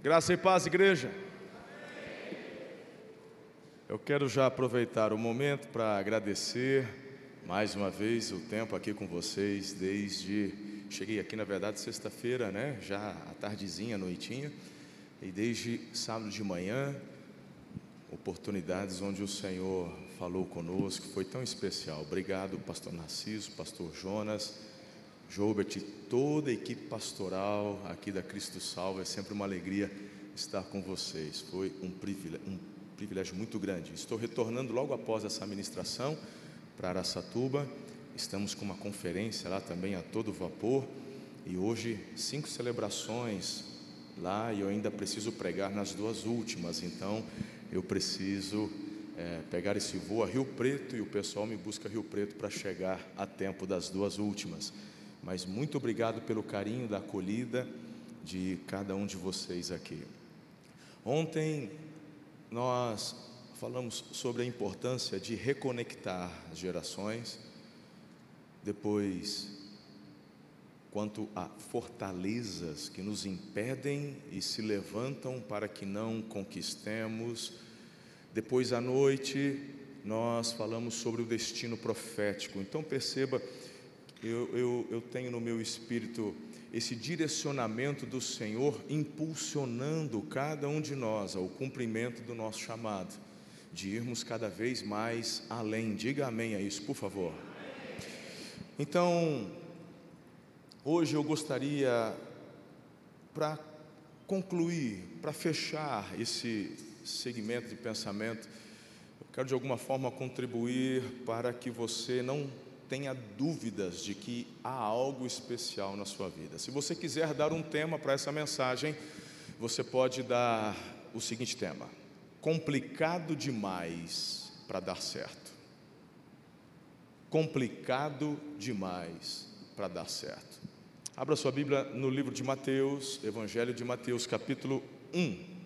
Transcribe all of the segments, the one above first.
Graça e paz, igreja. Eu quero já aproveitar o momento para agradecer mais uma vez o tempo aqui com vocês, desde. Cheguei aqui, na verdade, sexta-feira, né? Já à tardezinha, noitinha. E desde sábado de manhã, oportunidades onde o Senhor falou conosco, foi tão especial. Obrigado, pastor Narciso, pastor Jonas, Jobert, toda a equipe pastoral aqui da Cristo Salvo. É sempre uma alegria estar com vocês. Foi um privilégio, um privilégio muito grande. Estou retornando logo após essa ministração para Araçatuba. Estamos com uma conferência lá também a todo vapor. E hoje, cinco celebrações lá e eu ainda preciso pregar nas duas últimas. Então, eu preciso é, pegar esse voo a Rio Preto e o pessoal me busca Rio Preto para chegar a tempo das duas últimas. Mas muito obrigado pelo carinho da acolhida de cada um de vocês aqui. Ontem nós falamos sobre a importância de reconectar as gerações. Depois, quanto a fortalezas que nos impedem e se levantam para que não conquistemos. Depois à noite, nós falamos sobre o destino profético. Então perceba, eu, eu, eu tenho no meu espírito esse direcionamento do Senhor impulsionando cada um de nós ao cumprimento do nosso chamado, de irmos cada vez mais além. Diga amém a isso, por favor. Então, Hoje eu gostaria, para concluir, para fechar esse segmento de pensamento, eu quero de alguma forma contribuir para que você não tenha dúvidas de que há algo especial na sua vida. Se você quiser dar um tema para essa mensagem, você pode dar o seguinte tema: complicado demais para dar certo. Complicado demais para dar certo. Abra sua Bíblia no livro de Mateus, Evangelho de Mateus, capítulo 1.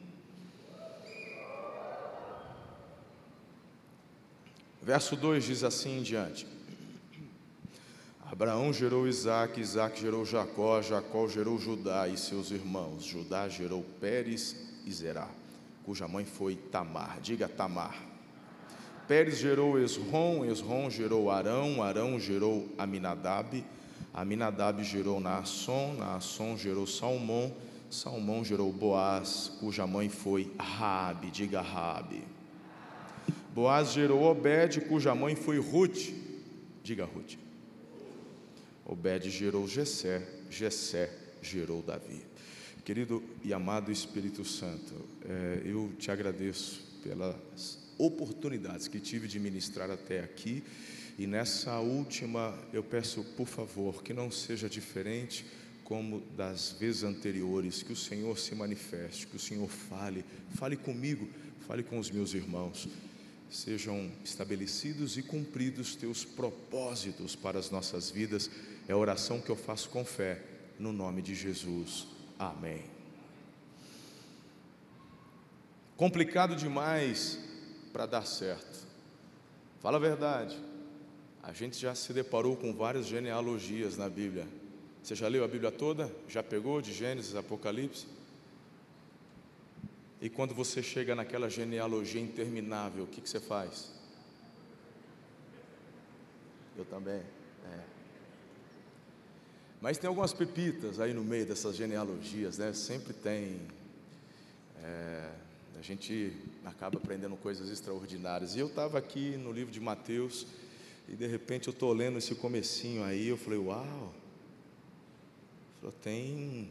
Verso 2 diz assim em diante: Abraão gerou Isaac, Isaac gerou Jacó, Jacó gerou Judá e seus irmãos. Judá gerou Pérez e Zerá, cuja mãe foi Tamar. Diga Tamar. Pérez gerou Esrom, Esrom gerou Arão, Arão gerou Aminadab, Aminadab gerou Naasson, Naasson gerou Salmão, Salmão gerou Boaz, cuja mãe foi Raabe, diga Raabe. Boaz gerou Obed, cuja mãe foi Ruth, diga Ruth. Obed gerou Jessé, Jessé gerou Davi. Querido e amado Espírito Santo, é, eu te agradeço pelas oportunidades que tive de ministrar até aqui e nessa última, eu peço, por favor, que não seja diferente como das vezes anteriores, que o Senhor se manifeste, que o Senhor fale, fale comigo, fale com os meus irmãos. Sejam estabelecidos e cumpridos teus propósitos para as nossas vidas. É a oração que eu faço com fé, no nome de Jesus. Amém. Complicado demais para dar certo. Fala a verdade. A gente já se deparou com várias genealogias na Bíblia. Você já leu a Bíblia toda? Já pegou de Gênesis, Apocalipse? E quando você chega naquela genealogia interminável, o que, que você faz? Eu também. Mas tem algumas pepitas aí no meio dessas genealogias, né? Sempre tem. É, a gente acaba aprendendo coisas extraordinárias. E eu estava aqui no livro de Mateus e de repente eu estou lendo esse comecinho aí, eu falei, uau, falou, tem,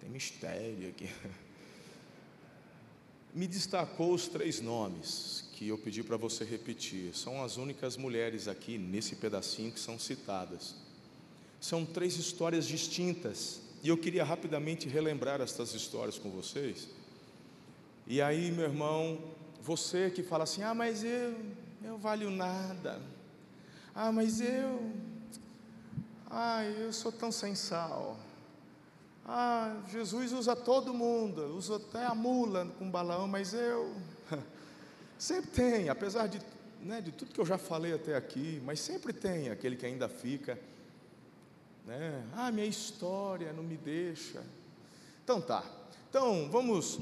tem mistério aqui. Me destacou os três nomes que eu pedi para você repetir. São as únicas mulheres aqui nesse pedacinho que são citadas. São três histórias distintas. E eu queria rapidamente relembrar estas histórias com vocês. E aí, meu irmão, você que fala assim: ah, mas eu eu valho nada. Ah, mas eu. Ah, eu sou tão sem. Ah, Jesus usa todo mundo, usa até a mula com balão, mas eu. Sempre tem, apesar de, né, de tudo que eu já falei até aqui, mas sempre tem aquele que ainda fica. Né? Ah, minha história não me deixa. Então tá, Então, vamos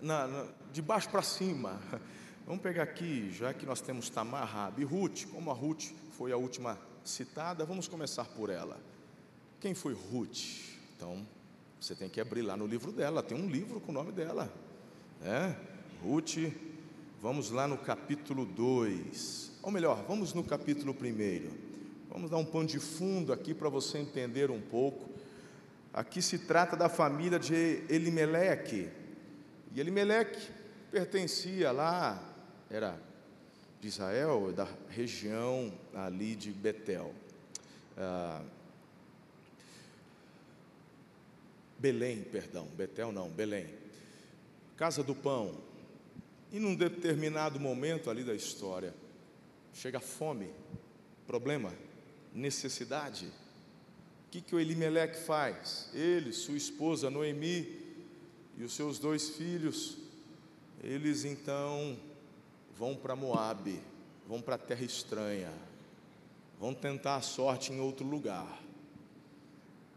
na, na, de baixo para cima. Vamos pegar aqui, já que nós temos Tamar, Rabi Ruth, como a Ruth foi a última citada, vamos começar por ela. Quem foi Ruth? Então, você tem que abrir lá no livro dela, tem um livro com o nome dela. Né? Ruth, vamos lá no capítulo 2. Ou melhor, vamos no capítulo 1. Vamos dar um pano de fundo aqui para você entender um pouco. Aqui se trata da família de Elimeleque. E Elimeleque pertencia lá, era de Israel, da região ali de Betel. Ah, Belém, perdão, Betel não, Belém. Casa do Pão. E num determinado momento ali da história, chega fome, problema, necessidade. O que, que o Elimeleque faz? Ele, sua esposa Noemi e os seus dois filhos, eles então vão para Moabe, vão para a terra estranha, vão tentar a sorte em outro lugar.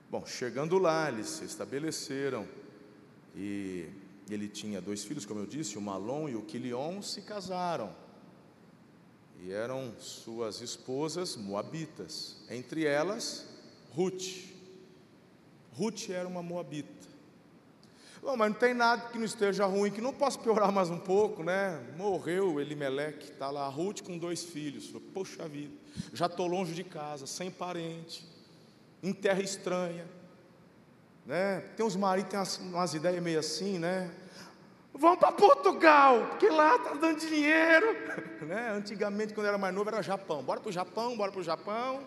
Bom, chegando lá, eles se estabeleceram e ele tinha dois filhos, como eu disse, o Malom e o Quilion se casaram. E eram suas esposas moabitas, entre elas Ruth. Ruth era uma moabita. Bom, mas não tem nada que não esteja ruim, que não possa piorar mais um pouco, né? Morreu Elimeleque, está lá, Ruth com dois filhos. Poxa vida, já estou longe de casa, sem parente, em terra estranha. Né? Tem uns maridos que têm umas, umas ideias meio assim, né? Vamos para Portugal, porque lá está dando dinheiro. Né? Antigamente, quando eu era mais novo, era Japão. Bora para o Japão, bora para o Japão.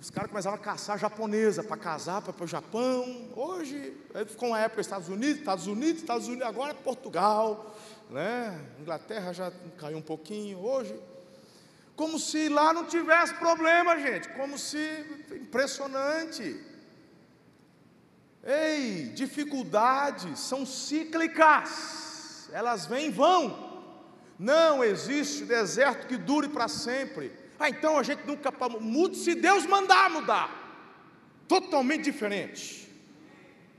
Os caras começavam a caçar japonesa para casar, para o Japão. Hoje, ficou uma época Estados Unidos, Estados Unidos, Estados Unidos, agora é Portugal. Né? Inglaterra já caiu um pouquinho. Hoje, como se lá não tivesse problema, gente. Como se. Impressionante. Ei, dificuldades são cíclicas. Elas vêm e vão. Não existe deserto que dure para sempre. Ah, então a gente nunca muda se Deus mandar mudar. Totalmente diferente.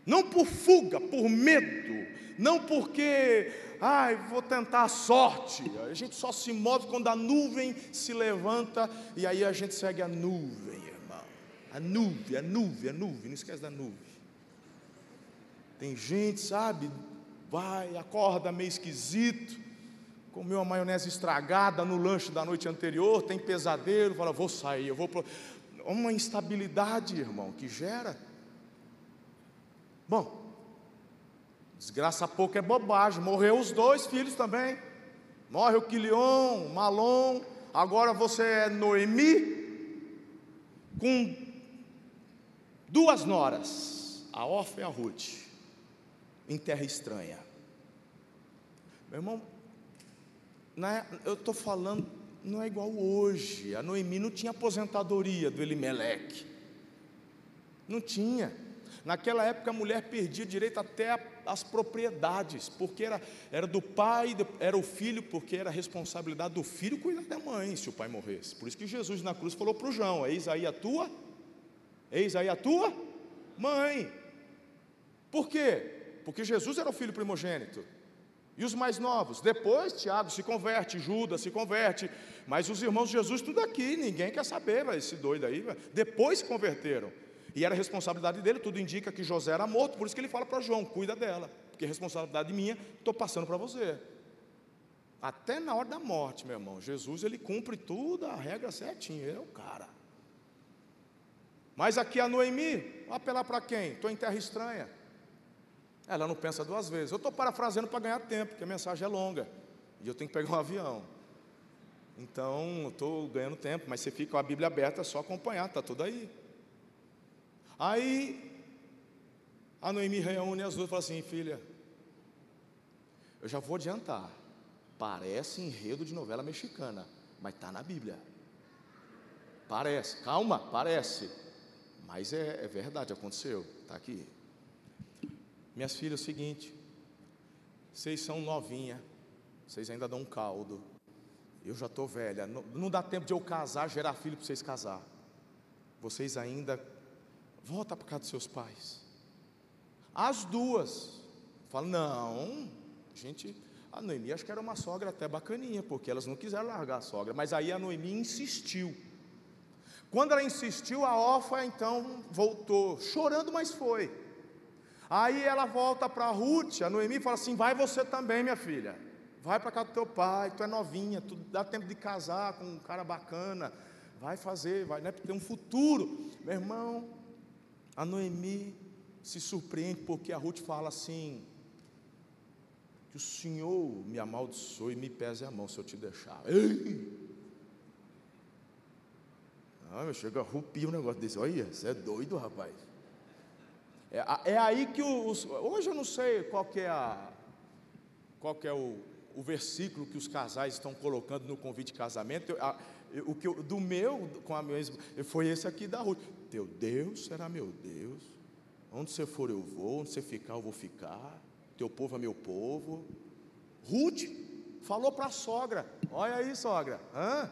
Não por fuga, por medo, não porque, ai, vou tentar a sorte. A gente só se move quando a nuvem se levanta e aí a gente segue a nuvem, irmão. A nuvem, a nuvem, a nuvem, não esquece da nuvem. Tem gente, sabe, vai, acorda meio esquisito, comeu uma maionese estragada no lanche da noite anterior, tem pesadelo, fala, vou sair, eu vou. Pro... Uma instabilidade, irmão, que gera. Bom, desgraça pouco é bobagem. Morreu os dois filhos também. Morre o Quilion, Malom. Agora você é Noemi, com duas noras, a Orfa e a Ruth, em terra estranha. Meu irmão, na, eu estou falando, não é igual hoje. A Noemi não tinha aposentadoria do Elimeleque. Não tinha. Naquela época a mulher perdia direito até as propriedades, porque era, era do pai, era o filho, porque era responsabilidade do filho cuidar da mãe se o pai morresse. Por isso que Jesus na cruz falou para o João: Eis aí a tua, eis aí a tua mãe. Por quê? Porque Jesus era o filho primogênito. E os mais novos? Depois Tiago se converte, Judas se converte, mas os irmãos de Jesus tudo aqui, ninguém quer saber, esse doido aí, depois se converteram. E era responsabilidade dele, tudo indica que José era morto, por isso que ele fala para João, cuida dela, porque é responsabilidade minha, estou passando para você. Até na hora da morte, meu irmão, Jesus ele cumpre tudo, a regra certinha, ele é o cara. Mas aqui a Noemi, apelar para quem? Estou em terra estranha. Ela não pensa duas vezes. Eu estou parafraseando para ganhar tempo, porque a mensagem é longa. E eu tenho que pegar um avião. Então, estou ganhando tempo, mas você fica com a Bíblia aberta, é só acompanhar, está tudo aí. Aí, a Noemi reúne as duas e fala assim: filha, eu já vou adiantar. Parece enredo de novela mexicana, mas está na Bíblia. Parece, calma, parece. Mas é, é verdade, aconteceu, está aqui. Minhas filhas, é o seguinte, vocês são novinha, vocês ainda dão um caldo. Eu já estou velha, não, não, dá tempo de eu casar, gerar filho para vocês casar. Vocês ainda volta para casa dos seus pais. As duas. Fala, não, gente, a Noemi acho que era uma sogra até bacaninha, porque elas não quiseram largar a sogra, mas aí a Noemi insistiu. Quando ela insistiu, a órfã então voltou, chorando, mas foi. Aí ela volta para Ruth, a Noemi fala assim: vai você também, minha filha. Vai para casa do teu pai, tu é novinha, tu dá tempo de casar com um cara bacana. Vai fazer, vai, né, ter um futuro. Meu irmão, a Noemi se surpreende porque a Ruth fala assim: que o Senhor me amaldiçoe e me pese a mão se eu te deixar. Ei! Ah, chega a rupir um negócio desse. Olha, você é doido, rapaz. É, é aí que os. Hoje eu não sei qual que é, a, qual que é o, o versículo que os casais estão colocando no convite de casamento. Eu, a, o que eu, do meu, com a mesma, foi esse aqui da Ruth. Teu Deus será meu Deus. Onde você for eu vou, onde você ficar eu vou ficar. Teu povo é meu povo. Ruth falou para a sogra: Olha aí, sogra. Hã?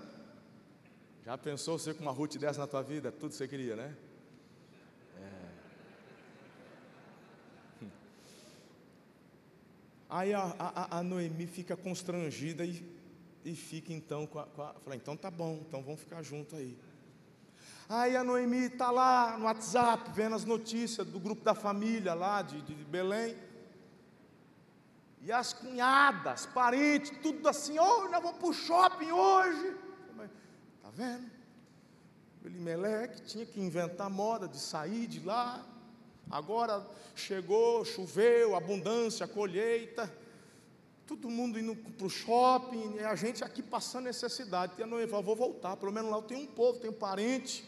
Já pensou você com uma Ruth dessa na tua vida? Tudo você queria, né? Aí a, a, a, Noemi fica constrangida e, e fica então com a, com a. Fala, então tá bom, então vamos ficar junto aí. Aí a Noemi está lá no WhatsApp, vendo as notícias do grupo da família lá de, de Belém. E as cunhadas, parentes, tudo assim, oh, nós vamos para o shopping hoje vendo? O Elimeleque tinha que inventar moda de sair de lá. Agora chegou, choveu, abundância, colheita. Todo mundo indo para o shopping, a gente aqui passando necessidade. E a noiva vou voltar, pelo menos lá eu tenho um povo, tenho parente.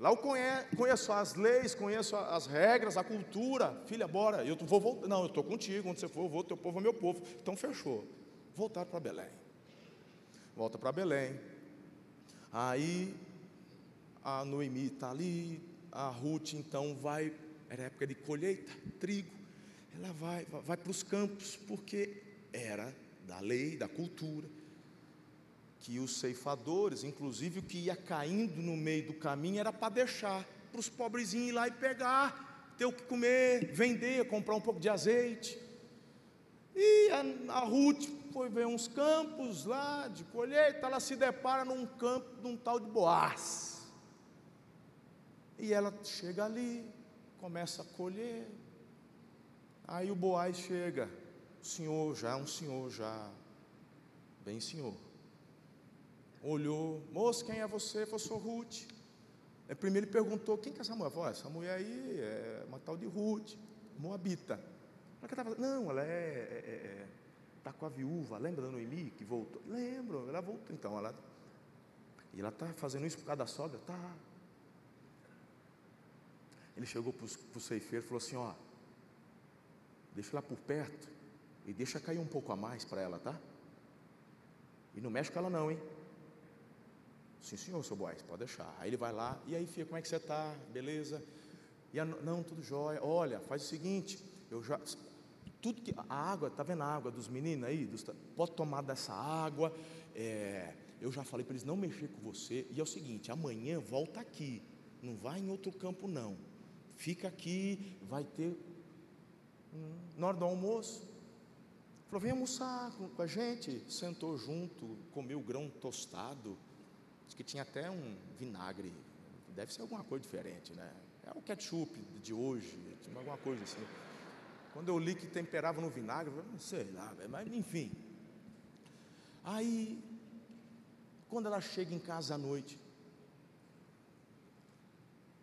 Lá eu conheço, conheço as leis, conheço as regras, a cultura. Filha, bora, eu vou voltar. Não, eu estou contigo, onde você for, eu vou, teu povo é meu povo. Então fechou. Voltar para Belém. Volta para Belém. Aí a Noemi está ali, a Ruth então vai, era época de colheita, trigo, ela vai, vai para os campos, porque era da lei, da cultura, que os ceifadores, inclusive o que ia caindo no meio do caminho, era para deixar para os pobrezinhos ir lá e pegar, ter o que comer, vender, comprar um pouco de azeite. E a, a Ruth foi ver uns campos lá de colheita, ela se depara num campo de um tal de Boaz. E ela chega ali, começa a colher. Aí o Boaz chega, o senhor já, um senhor já, bem senhor. Olhou, moço, quem é você? Eu sou Ruth. Aí primeiro ele perguntou, quem que é essa mulher? Falei, essa mulher aí é uma tal de Ruth, Moabita. Não, ela é, é, é, é está com a viúva, lembra da Noemi que voltou? Lembro, ela voltou. Então, ela. E ela está fazendo isso por causa da sogra? Tá. Ele chegou para o ceifeiro e falou assim: ó, deixa ela por perto e deixa cair um pouco a mais para ela, tá? E não mexe com ela não, hein? Sim, senhor, seu Boaz, pode deixar. Aí ele vai lá, e aí, filha, como é que você está? Beleza? E a, não, tudo jóia. Olha, faz o seguinte, eu já tudo que a água, tá vendo a água dos meninos aí? Dos, pode tomar dessa água. É, eu já falei para eles não mexer com você. E é o seguinte: amanhã volta aqui, não vai em outro campo não. Fica aqui, vai ter na hora do almoço. Falou, vem almoçar com a gente. Sentou junto, comeu grão tostado. Diz que tinha até um vinagre. Deve ser alguma coisa diferente, né? É o ketchup de hoje, alguma coisa assim. Quando eu li que temperava no vinagre, eu não sei lá, mas enfim. Aí, quando ela chega em casa à noite,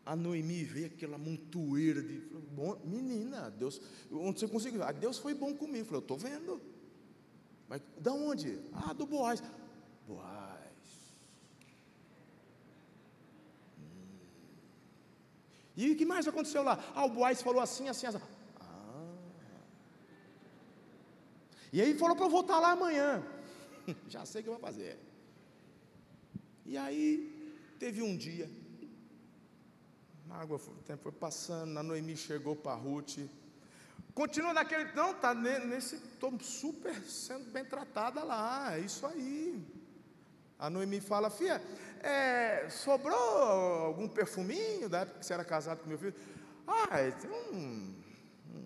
a Noemi vê aquela montoeira de. Bom, menina, Deus, onde você conseguiu? Ah, Deus foi bom comigo. Falei, eu estou vendo. Mas da onde? Ah, do Boaz. Boaz. Hum. E o que mais aconteceu lá? Ah, o Boaz falou assim, assim, assim. E aí falou para eu voltar lá amanhã. Já sei o que eu vou fazer. E aí teve um dia. A água, o tempo foi passando, a Noemi chegou para Ruth. Continua naquele. Não, está nesse. Estou super sendo bem tratada lá. É isso aí. A Noemi fala, filha, é, sobrou algum perfuminho da época que você era casado com meu filho? Ah, tem um,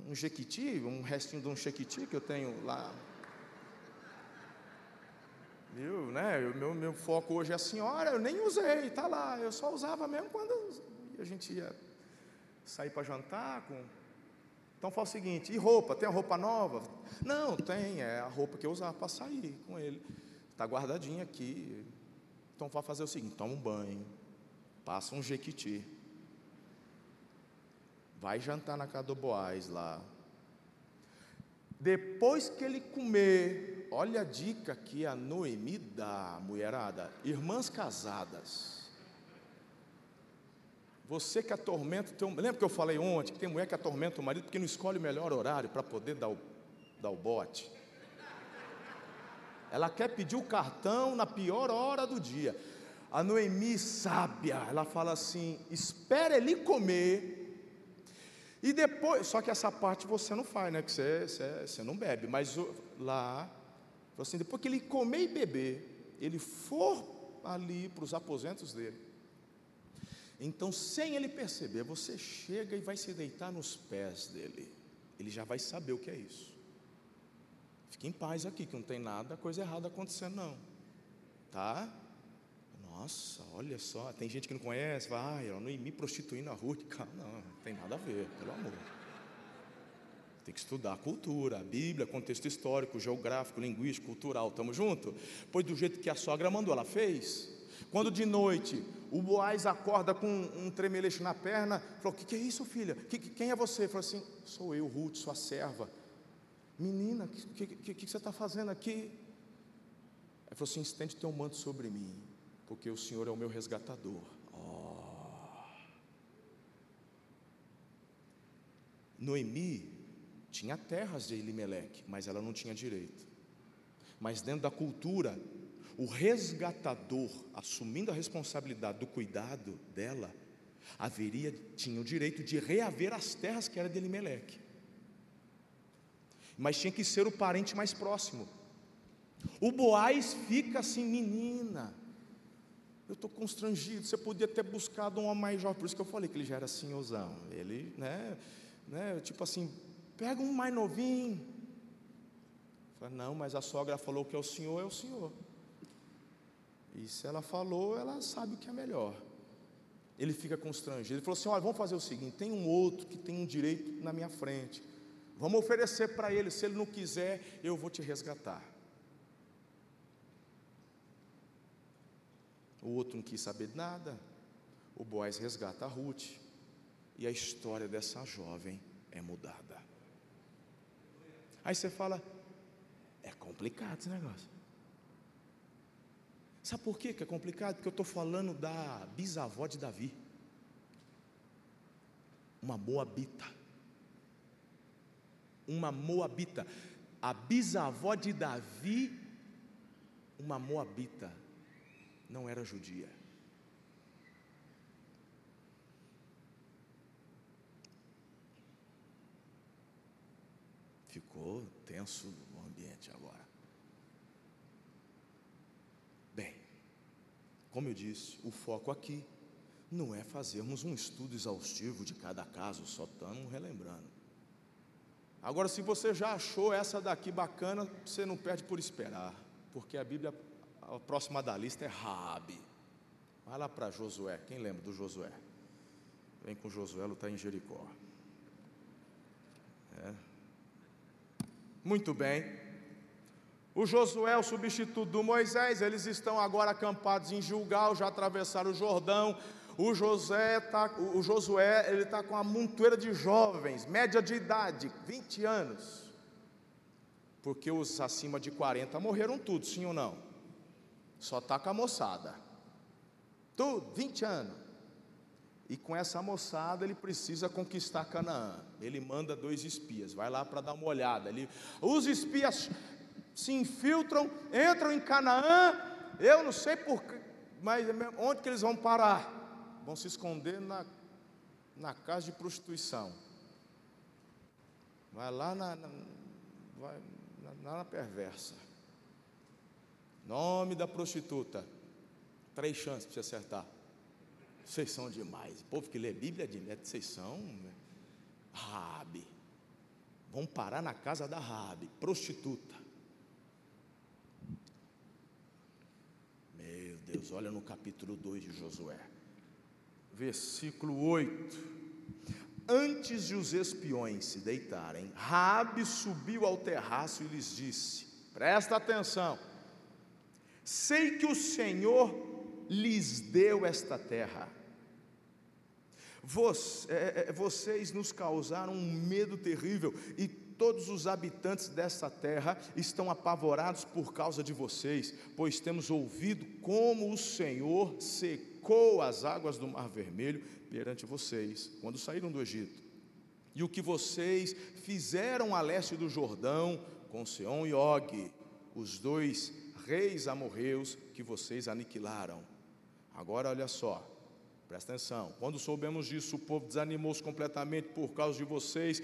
um jequiti, um restinho de um jequiti que eu tenho lá. Viu, né? O meu, meu foco hoje é a senhora, eu nem usei, está lá. Eu só usava mesmo quando a gente ia sair para jantar com. Então fala o seguinte, e roupa? Tem a roupa nova? Não, tem, é a roupa que eu usava para sair com ele. Está guardadinha aqui. Então vai fazer o seguinte, toma um banho, passa um jequiti, vai jantar na casa do Boaz lá. Depois que ele comer, olha a dica que a Noemi dá, mulherada, irmãs casadas. Você que atormenta o teu. Lembra que eu falei ontem que tem mulher que atormenta o marido porque não escolhe o melhor horário para poder dar o, dar o bote? Ela quer pedir o cartão na pior hora do dia. A Noemi, sábia, ela fala assim: espera ele comer. E depois, só que essa parte você não faz, né? Que você, você, você não bebe. Mas lá, assim, depois que ele comer e beber, ele for ali para os aposentos dele. Então, sem ele perceber, você chega e vai se deitar nos pés dele. Ele já vai saber o que é isso. Fique em paz aqui, que não tem nada, coisa errada acontecendo, não. Tá? Nossa, olha só, tem gente que não conhece, vai, eu não me prostituir na rua, calma, não, não tem nada a ver, pelo amor. Tem que estudar a cultura, a Bíblia, contexto histórico, geográfico, linguístico, cultural, estamos juntos? Pois do jeito que a sogra mandou, ela fez. Quando de noite o Boaz acorda com um tremeleixo na perna, falou: O que, que, é isso, filha? Que, quem é você? Falou assim: Sou eu, Ruth, sua serva. Menina, o que, que, que, você está fazendo aqui? Ele falou assim: Estende teu manto sobre mim porque o Senhor é o meu resgatador. Oh. Noemi tinha terras de Elimeleque, mas ela não tinha direito. Mas dentro da cultura, o resgatador, assumindo a responsabilidade do cuidado dela, haveria, tinha o direito de reaver as terras que eram de Elimeleque. Mas tinha que ser o parente mais próximo. O Boaz fica assim, menina, eu estou constrangido. Você podia ter buscado um homem mais jovem, por isso que eu falei que ele já era senhorzão. Ele, né, né tipo assim, pega um mais novinho. Falei, não, mas a sogra falou que é o senhor, é o senhor. E se ela falou, ela sabe o que é melhor. Ele fica constrangido. Ele falou assim: olha, vamos fazer o seguinte: tem um outro que tem um direito na minha frente. Vamos oferecer para ele. Se ele não quiser, eu vou te resgatar. O outro não quis saber de nada. O Boaz resgata a Ruth. E a história dessa jovem é mudada. Aí você fala, é complicado esse negócio. Sabe por quê que é complicado? Porque eu estou falando da bisavó de Davi. Uma moabita. Uma moabita. A bisavó de Davi, uma moabita não era judia. Ficou tenso o ambiente agora. Bem, como eu disse, o foco aqui não é fazermos um estudo exaustivo de cada caso, só estamos relembrando. Agora, se você já achou essa daqui bacana, você não perde por esperar, porque a Bíblia a próxima da lista é Raabe. Vai lá para Josué. Quem lembra do Josué? Vem com Josué lutar em Jericó. É. Muito bem. O Josué, o substituto do Moisés, eles estão agora acampados em Gilgal, já atravessaram o Jordão. O José tá, o Josué, ele está com uma montoeira de jovens, média de idade, 20 anos. Porque os acima de 40 morreram tudo, sim ou não? Só está com a moçada. Tudo, 20 anos. E com essa moçada ele precisa conquistar Canaã. Ele manda dois espias, vai lá para dar uma olhada. Ele, os espias se infiltram, entram em Canaã. Eu não sei por mas onde que eles vão parar? Vão se esconder na, na casa de prostituição. Vai lá na, na, vai, na, na perversa. Nome da prostituta. Três chances para você acertar. Vocês são demais. O povo que lê Bíblia, vocês são. Né? Rabi. vamos parar na casa da Rabi, prostituta. Meu Deus, olha no capítulo 2 de Josué, versículo 8. Antes de os espiões se deitarem, Rabi subiu ao terraço e lhes disse: Presta atenção. Sei que o Senhor lhes deu esta terra. É, é, vocês nos causaram um medo terrível e todos os habitantes dessa terra estão apavorados por causa de vocês, pois temos ouvido como o Senhor secou as águas do Mar Vermelho perante vocês, quando saíram do Egito. E o que vocês fizeram a leste do Jordão, com Seom e Og, os dois reis amorreus que vocês aniquilaram. Agora olha só, presta atenção. Quando soubemos disso, o povo desanimou-se completamente por causa de vocês,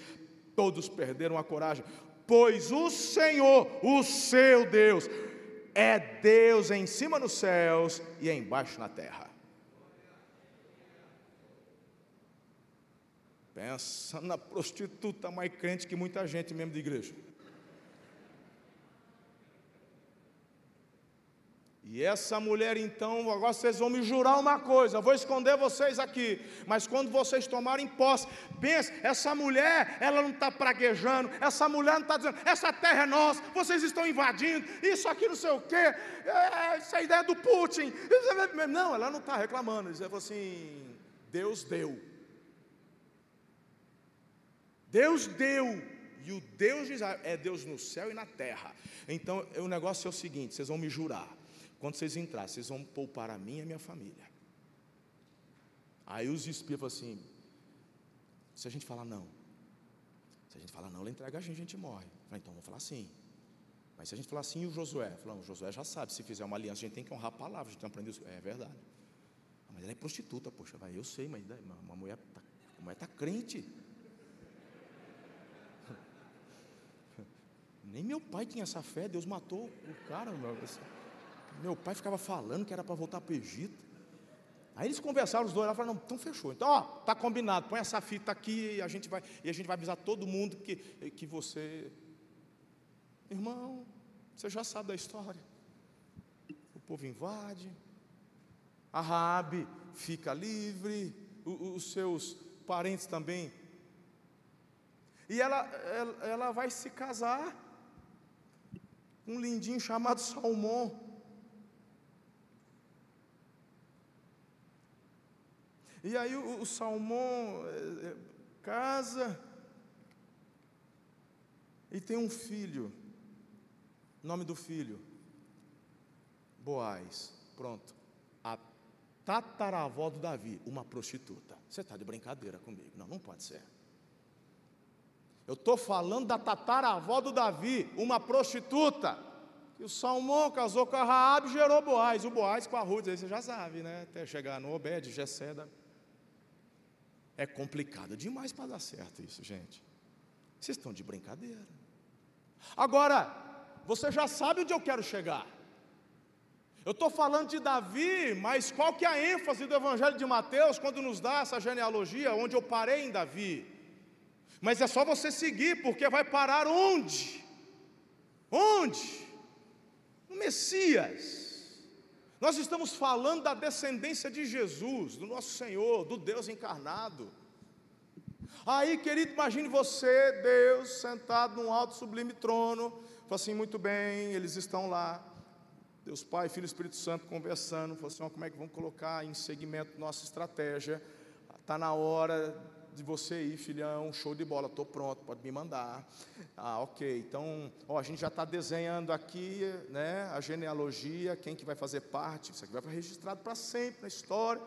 todos perderam a coragem, pois o Senhor, o seu Deus, é Deus em cima nos céus e embaixo na terra. Pensa na prostituta mais crente que muita gente mesmo de igreja. E essa mulher, então, agora vocês vão me jurar uma coisa, vou esconder vocês aqui, mas quando vocês tomarem posse, pense, essa mulher, ela não está praguejando, essa mulher não está dizendo, essa terra é nossa, vocês estão invadindo, isso aqui não sei o quê, é, essa é ideia do Putin. Não, ela não está reclamando, ela falou assim: Deus deu. Deus deu, e o Deus de Israel é Deus no céu e na terra. Então o negócio é o seguinte: vocês vão me jurar. Quando vocês entrarem, vocês vão poupar a mim e a minha família. Aí os espíritos assim: se a gente falar não, se a gente falar não, ele entrega a gente, a gente morre. Então vamos falar sim. Mas se a gente falar sim, e o Josué? O Josué já sabe, se fizer uma aliança, a gente tem que honrar a palavra, a gente tem que aprender isso. É verdade. Ah, mas ela é prostituta, poxa, vai, eu sei, mas uma mulher está mulher está crente. Nem meu pai tinha essa fé, Deus matou o cara. Meu. Meu pai ficava falando que era para voltar para o Egito. Aí eles conversaram os dois lá e falaram, não, então fechou. Então, ó, tá combinado, põe essa fita aqui e a gente vai, e a gente vai avisar todo mundo que, que você. Irmão, você já sabe da história. O povo invade, a Raabe fica livre, os seus parentes também. E ela, ela, ela vai se casar com um lindinho chamado Salmão. E aí o, o Salmão é, é, casa e tem um filho. Nome do filho? Boaz. Pronto. A tataravó do Davi, uma prostituta. Você está de brincadeira comigo? Não, não pode ser. Eu estou falando da tataravó do Davi, uma prostituta. E o Salmão casou com a Raabe e gerou Boaz. O Boaz com a Ruth, aí você já sabe, né? Até chegar no Obed, Gessé, é complicado demais para dar certo isso, gente. Vocês estão de brincadeira. Agora, você já sabe onde eu quero chegar. Eu estou falando de Davi, mas qual que é a ênfase do Evangelho de Mateus quando nos dá essa genealogia, onde eu parei em Davi? Mas é só você seguir, porque vai parar onde? Onde? No Messias. Nós estamos falando da descendência de Jesus, do nosso Senhor, do Deus encarnado. Aí, querido, imagine você, Deus, sentado num alto sublime trono, fala assim: muito bem, eles estão lá, Deus Pai, Filho e Espírito Santo conversando, falou assim: como é que vamos colocar em segmento nossa estratégia? Está na hora de você ir, filhão, show de bola, estou pronto, pode me mandar. Ah, ok, então, ó, a gente já está desenhando aqui né, a genealogia, quem que vai fazer parte, isso aqui vai ficar registrado para sempre na história.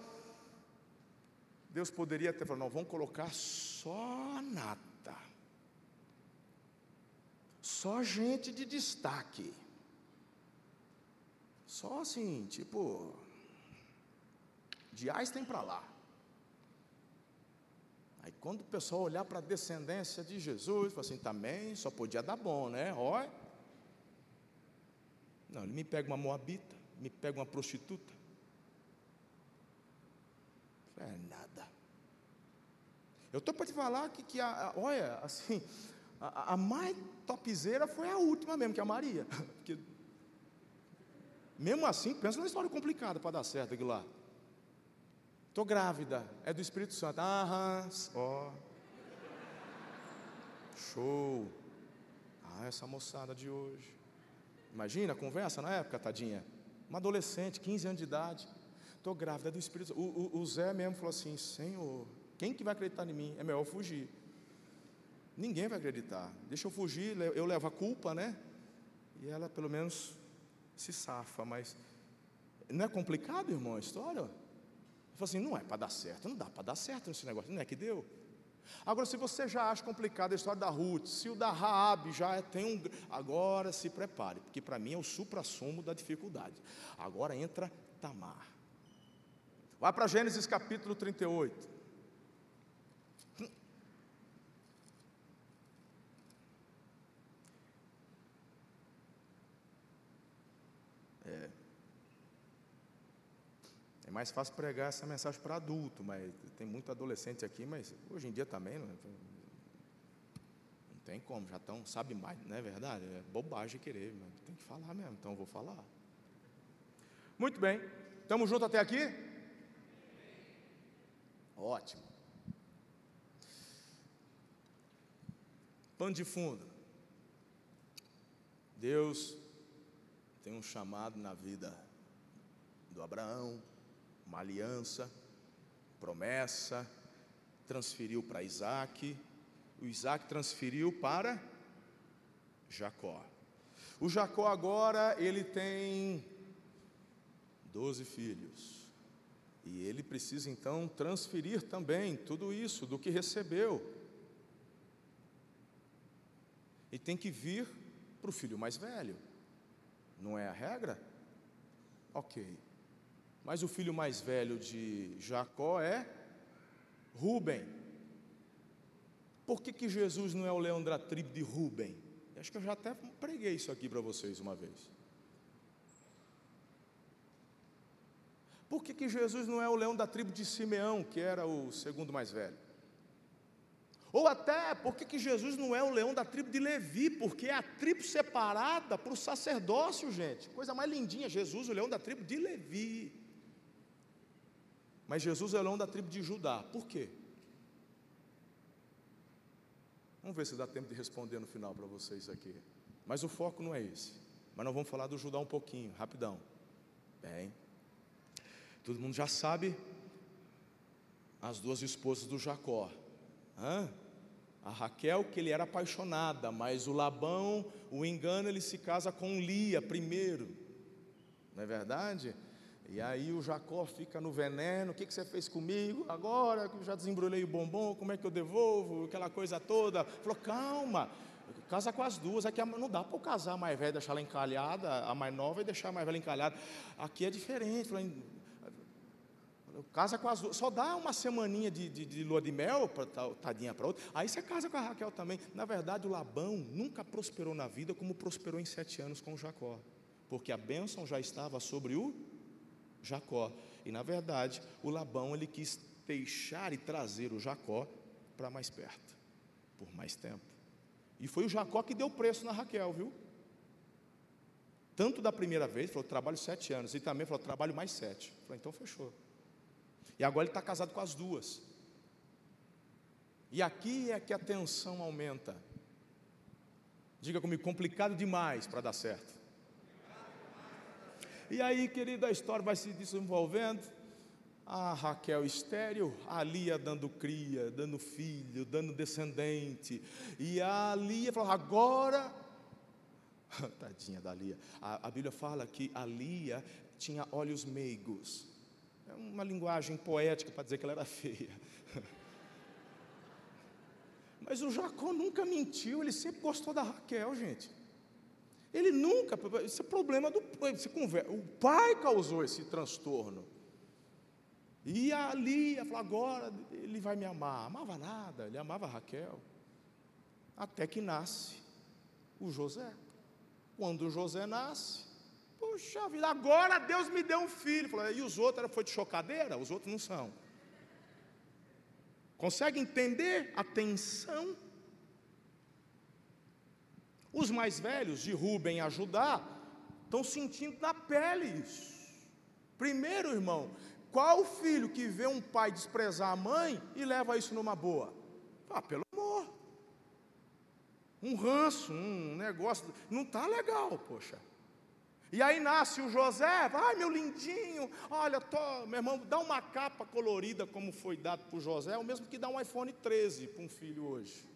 Deus poderia ter falado, não, vamos colocar só nata, só gente de destaque, só assim, tipo, de Einstein para lá. Aí quando o pessoal olhar para a descendência de Jesus, fala assim, também só podia dar bom, né? Olha. Não, ele me pega uma moabita, me pega uma prostituta. É nada. Eu estou para te falar que, que a, a, olha, assim, A, a mais topzeira foi a última mesmo, que é a Maria. Porque, mesmo assim, pensa numa história complicada para dar certo aquilo lá. Estou grávida, é do Espírito Santo. Aham, ó. Show. Ah, essa moçada de hoje. Imagina a conversa na época, tadinha. Uma adolescente, 15 anos de idade. Estou grávida do Espírito Santo. O, o, o Zé mesmo falou assim: Senhor, quem que vai acreditar em mim? É melhor eu fugir. Ninguém vai acreditar. Deixa eu fugir, eu levo a culpa, né? E ela pelo menos se safa, mas não é complicado, irmão, a história? Falei assim, não é para dar certo, não dá para dar certo nesse negócio, não é que deu. Agora, se você já acha complicado a história da Ruth, se o da Raab já é, tem um. Agora se prepare, porque para mim é o supra-sumo da dificuldade. Agora entra Tamar. Vá para Gênesis capítulo 38. É mais fácil pregar essa mensagem para adulto, mas tem muito adolescente aqui, mas hoje em dia também não, não tem como, já estão, sabe mais, não é verdade? É bobagem querer, mas tem que falar mesmo, então vou falar. Muito bem, estamos juntos até aqui? Ótimo. Pano de fundo. Deus tem um chamado na vida do Abraão, uma aliança, promessa, transferiu para Isaac, o Isaac transferiu para Jacó. O Jacó agora ele tem doze filhos. E ele precisa então transferir também tudo isso do que recebeu. E tem que vir para o filho mais velho. Não é a regra? Ok. Mas o filho mais velho de Jacó é Ruben. Por que, que Jesus não é o leão da tribo de Ruben? Acho que eu já até preguei isso aqui para vocês uma vez. Por que, que Jesus não é o leão da tribo de Simeão, que era o segundo mais velho? Ou até, por que, que Jesus não é o leão da tribo de Levi? Porque é a tribo separada para o sacerdócio, gente. Coisa mais lindinha, Jesus, o leão da tribo de Levi. Mas Jesus é o leão da tribo de Judá. Por quê? Vamos ver se dá tempo de responder no final para vocês aqui. Mas o foco não é esse. Mas nós vamos falar do Judá um pouquinho, rapidão. Bem, todo mundo já sabe as duas esposas do Jacó. Hã? A Raquel, que ele era apaixonada, mas o Labão, o engano, ele se casa com Lia primeiro. Não é verdade? E aí o Jacó fica no veneno, o que, que você fez comigo? Agora que eu já desembrulhei o bombom, como é que eu devolvo? Aquela coisa toda. Falou, calma, casa com as duas. Aqui não dá para casar a mais velha, deixar ela encalhada, a mais nova e deixar a mais velha encalhada. Aqui é diferente. Casa com as duas. Só dá uma semaninha de, de, de lua de mel, para tadinha para outra. Aí você casa com a Raquel também. Na verdade, o Labão nunca prosperou na vida como prosperou em sete anos com Jacó. Porque a bênção já estava sobre o Jacó. E na verdade, o Labão ele quis deixar e trazer o Jacó para mais perto, por mais tempo. E foi o Jacó que deu preço na Raquel, viu? Tanto da primeira vez, falou, trabalho sete anos, e também falou, trabalho mais sete. Falou, então fechou. E agora ele está casado com as duas. E aqui é que a tensão aumenta. Diga comigo, complicado demais para dar certo. E aí, querida, a história vai se desenvolvendo. A Raquel estéreo, a Lia dando cria, dando filho, dando descendente. E a Lia falou: agora. Tadinha da Lia. A, a Bíblia fala que a Lia tinha olhos meigos. É uma linguagem poética para dizer que ela era feia. Mas o Jacó nunca mentiu, ele sempre gostou da Raquel, gente. Ele nunca, isso é problema do conversa, o pai causou esse transtorno. E ali, falou, agora ele vai me amar. Amava nada, ele amava Raquel. Até que nasce o José. Quando o José nasce, puxa vida, agora Deus me deu um filho. Falou, e os outros foi de chocadeira? Os outros não são. Consegue entender a tensão? Os mais velhos, de Rubem a Judá, estão sentindo na pele isso. Primeiro, irmão, qual filho que vê um pai desprezar a mãe e leva isso numa boa? Ah, pelo amor. Um ranço, um negócio. Não está legal, poxa. E aí nasce o José, ai meu lindinho, olha, tô, meu irmão, dá uma capa colorida como foi dado para o José, é o mesmo que dá um iPhone 13 para um filho hoje.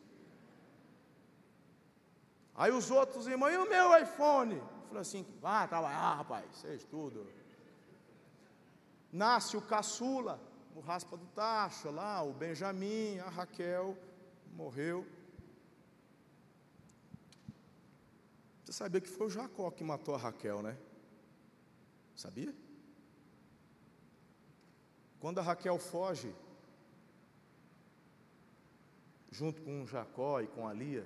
Aí os outros irmãos, e o meu iPhone? Eu assim, vai trabalhar, rapaz, seja tudo. Nasce o caçula, o raspa do tacho lá, o Benjamim, a Raquel, morreu. Você sabia que foi o Jacó que matou a Raquel, né? Sabia? Quando a Raquel foge, junto com Jacó e com a Lia,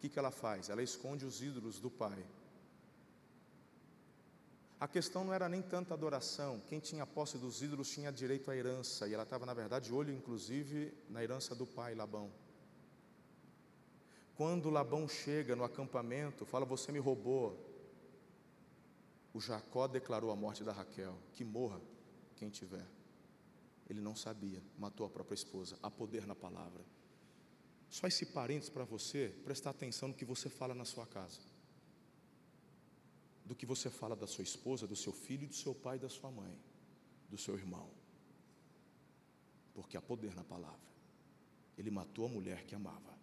que, que ela faz? Ela esconde os ídolos do pai. A questão não era nem tanta adoração, quem tinha posse dos ídolos tinha direito à herança, e ela estava, na verdade, de olho, inclusive, na herança do pai, Labão. Quando Labão chega no acampamento, fala: Você me roubou. O Jacó declarou a morte da Raquel: Que morra quem tiver. Ele não sabia, matou a própria esposa. Há poder na palavra. Só esse parênteses para você prestar atenção no que você fala na sua casa, do que você fala da sua esposa, do seu filho, do seu pai da sua mãe, do seu irmão, porque há poder na palavra. Ele matou a mulher que amava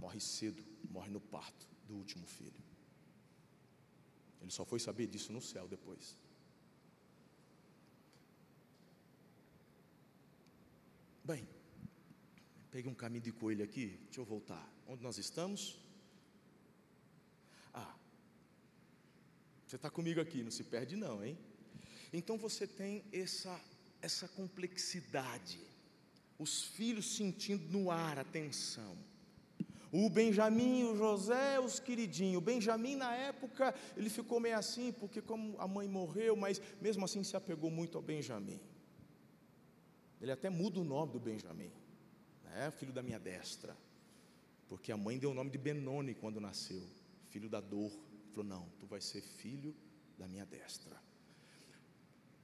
morre cedo, morre no parto do último filho. Ele só foi saber disso no céu depois. Bem, peguei um caminho de coelho aqui, deixa eu voltar. Onde nós estamos? Ah, você está comigo aqui, não se perde não, hein? Então você tem essa, essa complexidade, os filhos sentindo no ar a tensão. O Benjamim, o José, os queridinhos. O Benjamim, na época, ele ficou meio assim, porque como a mãe morreu, mas mesmo assim se apegou muito ao Benjamim. Ele até muda o nome do Benjamim, né? filho da minha destra. Porque a mãe deu o nome de Benoni quando nasceu, filho da dor. Falou: Não, tu vais ser filho da minha destra.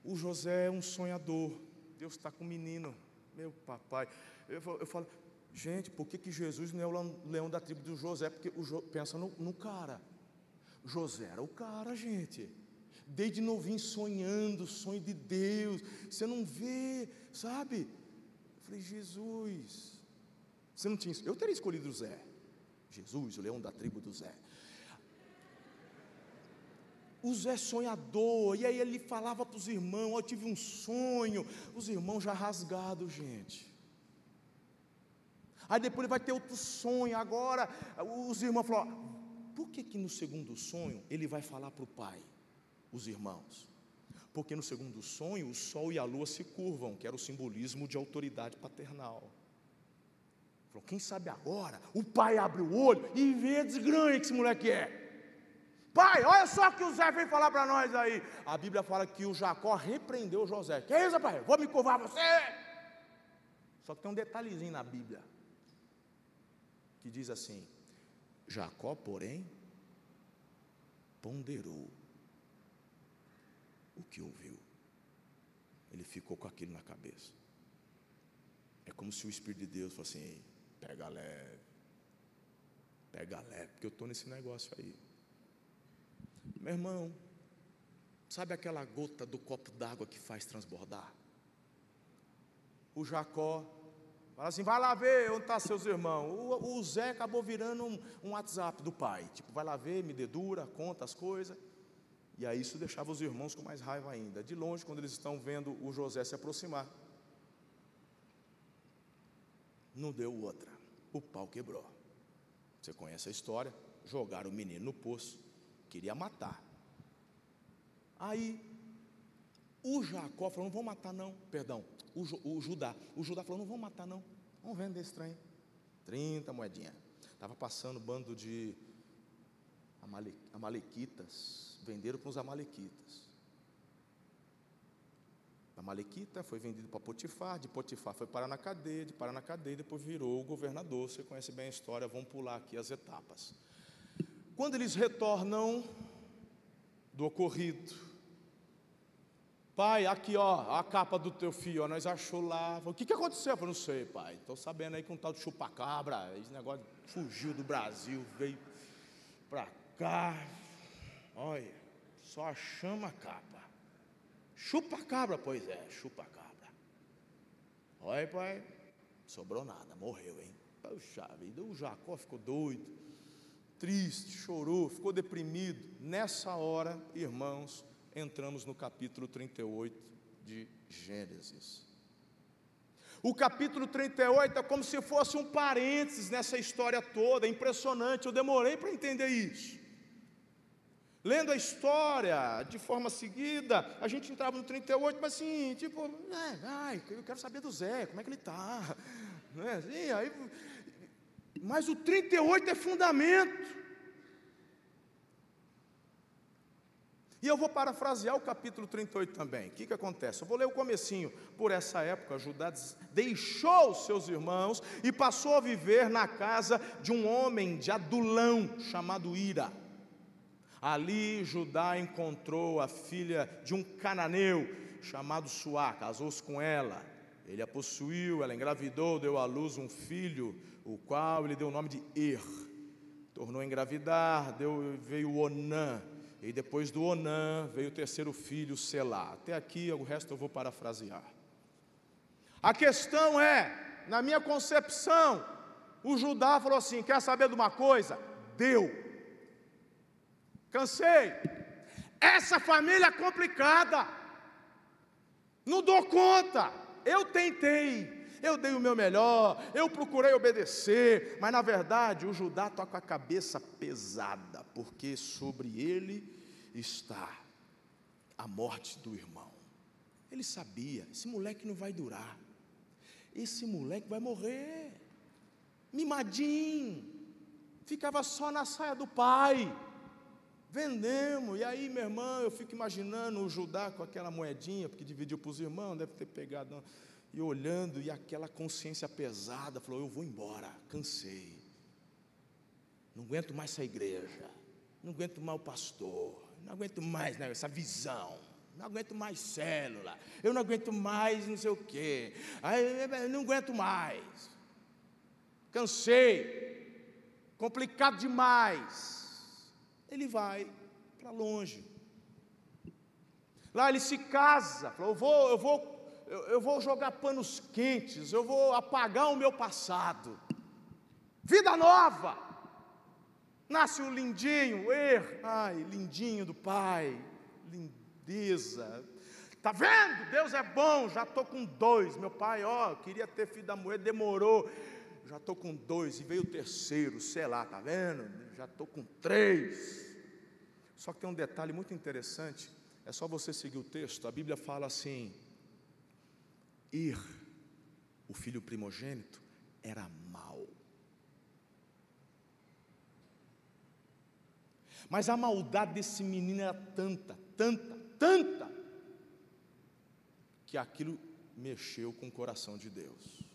O José é um sonhador. Deus está com o menino, meu papai. Eu, eu falo, Gente, por que, que Jesus não é o leão da tribo do José? Porque o jo, pensa no, no cara. José era o cara, gente. Desde novinho sonhando, sonho de Deus. Você não vê, sabe? Eu falei, Jesus. Você não tinha? Eu teria escolhido o Zé. Jesus, o leão da tribo do Zé. O Zé sonhador, e aí ele falava para os irmãos: Eu tive um sonho. Os irmãos já rasgados, gente. Aí depois ele vai ter outro sonho. Agora, os irmãos falaram: por que, que no segundo sonho ele vai falar para o pai, os irmãos? Porque no segundo sonho o sol e a lua se curvam, que era o simbolismo de autoridade paternal. Falou, quem sabe agora o pai abre o olho e vê a desgranha que esse moleque é. Pai, olha só que o Zé veio falar para nós aí. A Bíblia fala que o Jacó repreendeu José. Que é isso, pai? Vou me curvar você. Só que tem um detalhezinho na Bíblia que diz assim: Jacó, porém, ponderou o que ouviu. Ele ficou com aquilo na cabeça. É como se o Espírito de Deus fosse assim: pega leve, pega leve, porque eu estou nesse negócio aí. Meu irmão, sabe aquela gota do copo d'água que faz transbordar? O Jacó Fala assim, vai lá ver onde estão tá seus irmãos. O, o, Zé acabou virando um, um, WhatsApp do pai. Tipo, vai lá ver, me dedura, conta as coisas. E aí isso deixava os irmãos com mais raiva ainda. De longe, quando eles estão vendo o José se aproximar. Não deu outra. O pau quebrou. Você conhece a história? Jogaram o menino no poço. Queria matar. Aí, o Jacó falou: não vou matar, não. Perdão, o, o Judá. O Judá falou: não vamos matar, não. Vamos vender esse trem. 30 moedinhas. Estava passando bando de amalequitas. Venderam para os amalequitas. Da Malequita, foi vendido para Potifar, de Potifar foi parar na cadeia, de parar na cadeia, depois virou o governador. Você conhece bem a história, vamos pular aqui as etapas. Quando eles retornam do ocorrido, pai, aqui ó, a capa do teu filho, ó, nós achou lá. O que, que aconteceu? Eu não sei, pai. Estou sabendo aí que um tal de chupacabra, esse negócio fugiu do Brasil, veio para cá. Olha, só chama a capa. Chupa cabra, pois é, chupa cabra. Olha, pai, sobrou nada, morreu, hein? Puxa vida, o Jacó ficou doido, triste, chorou, ficou deprimido. Nessa hora, irmãos, entramos no capítulo 38 de Gênesis. O capítulo 38 é como se fosse um parênteses nessa história toda, é impressionante, eu demorei para entender isso. Lendo a história de forma seguida, a gente entrava no 38, mas assim, tipo, é, ai, eu quero saber do Zé, como é que ele está. Né? Assim, aí, mas o 38 é fundamento. E eu vou parafrasear o capítulo 38 também. O que, que acontece? Eu vou ler o comecinho. Por essa época, Judá deixou seus irmãos e passou a viver na casa de um homem de Adulão, chamado Ira. Ali Judá encontrou a filha de um cananeu chamado Suá, casou-se com ela. Ele a possuiu, ela engravidou, deu à luz um filho, o qual ele deu o nome de Er. Tornou a engravidar, deu, veio Onã, e depois do Onã veio o terceiro filho, Selá. Até aqui, o resto eu vou parafrasear. A questão é, na minha concepção, o Judá falou assim: quer saber de uma coisa? Deu. Cansei. Essa família é complicada. Não dou conta. Eu tentei. Eu dei o meu melhor, eu procurei obedecer, mas na verdade o Judá está com a cabeça pesada, porque sobre ele está a morte do irmão. Ele sabia, esse moleque não vai durar, esse moleque vai morrer, mimadinho, ficava só na saia do pai. Vendemos. E aí, minha irmã, eu fico imaginando o Judá com aquela moedinha, porque dividiu para os irmãos, deve ter pegado. E olhando, e aquela consciência pesada, falou: Eu vou embora, cansei. Não aguento mais essa igreja. Não aguento mais o pastor. Não aguento mais né, essa visão. Não aguento mais célula. Eu não aguento mais não sei o quê. Aí, não aguento mais. Cansei. Complicado demais ele vai para longe. Lá ele se casa, eu vou, eu vou, eu, vou jogar panos quentes, eu vou apagar o meu passado. Vida nova. Nasce o lindinho, er, ai, lindinho do pai, lindeza. Tá vendo? Deus é bom, já estou com dois. Meu pai, ó, queria ter filho da mulher, demorou. Já estou com dois e veio o terceiro, sei lá, tá vendo? Já estou com três. Só que tem um detalhe muito interessante, é só você seguir o texto, a Bíblia fala assim: Ir, o filho primogênito, era mau. Mas a maldade desse menino era tanta, tanta, tanta, que aquilo mexeu com o coração de Deus.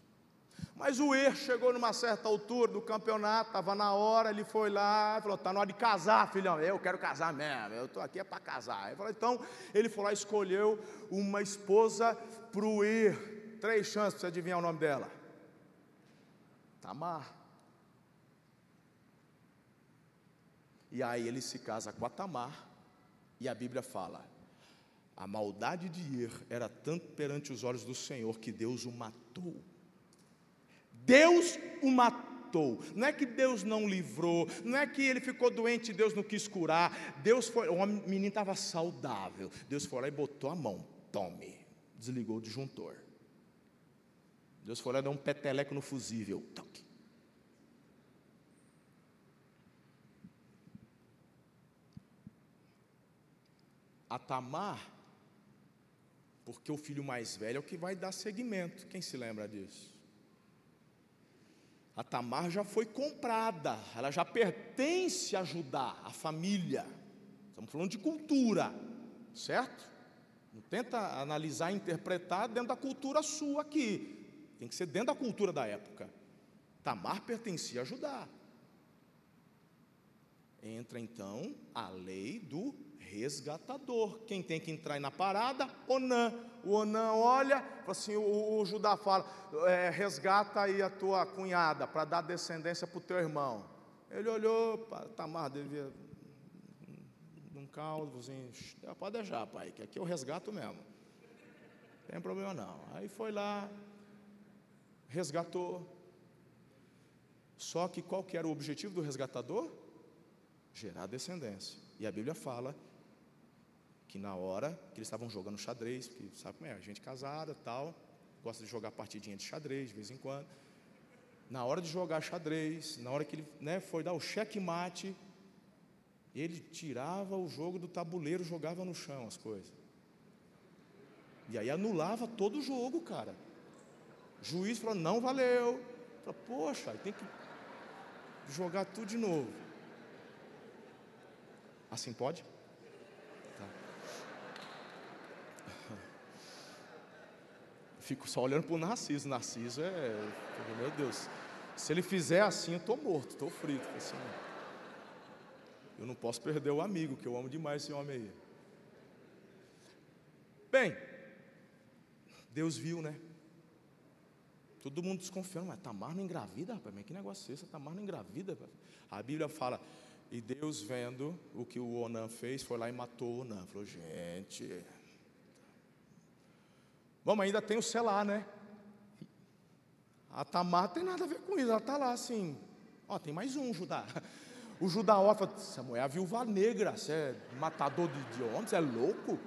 Mas o Er chegou numa certa altura do campeonato, estava na hora, ele foi lá, falou: está na hora de casar, filhão. Eu quero casar mesmo, eu estou aqui é para casar. Ele falou, então, ele foi lá e escolheu uma esposa para o Er. Três chances para você adivinhar o nome dela: Tamar. E aí ele se casa com a Tamar, e a Bíblia fala: a maldade de Ir era tanto perante os olhos do Senhor que Deus o matou. Deus o matou. Não é que Deus não livrou, não é que ele ficou doente e Deus não quis curar. Deus foi, o menino estava saudável. Deus foi lá e botou a mão. Tome. Desligou o disjuntor. Deus foi lá e deu um peteleco no fusível. Toque. A Tamar, porque o filho mais velho é o que vai dar seguimento. Quem se lembra disso? A Tamar já foi comprada, ela já pertence a Judá, a família. Estamos falando de cultura, certo? Não tenta analisar interpretar dentro da cultura sua aqui. Tem que ser dentro da cultura da época. Tamar pertencia a Judá. Entra então a lei do resgatador. Quem tem que entrar na parada? Onã. O Onã olha, assim, o, o Judá fala: é, resgata aí a tua cunhada para dar descendência para o teu irmão. Ele olhou, Tamar devia um caldo, assim, pode deixar, pai, que aqui eu resgato mesmo. Não tem problema não. Aí foi lá, resgatou. Só que qual que era o objetivo do resgatador? Gerar descendência. E a Bíblia fala que na hora que eles estavam jogando xadrez, porque sabe como é, gente casada tal, gosta de jogar partidinha de xadrez de vez em quando. Na hora de jogar xadrez, na hora que ele né, foi dar o checkmate, ele tirava o jogo do tabuleiro, jogava no chão as coisas. E aí anulava todo o jogo, cara. O juiz falou, não valeu. Falou, poxa, tem que jogar tudo de novo. Assim pode? Fico só olhando para o Narciso. Narciso é. Meu Deus. Se ele fizer assim, eu estou morto, estou frito. Assim, eu não posso perder o amigo, que eu amo demais esse homem aí. Bem, Deus viu, né? Todo mundo desconfiando, mas Tamar não engravida, rapaz, que negócio é esse? Tamar não engravida. Rapaz. A Bíblia fala, e Deus vendo o que o Onan fez, foi lá e matou o Onan. Falou, gente, Vamos, ainda tem o selar, né? A Tamar tem nada a ver com isso, ela está lá assim. Ó, tem mais um Judá. O Judá ó, fala, essa mulher é a viúva negra, você é matador de, de homens, é louco?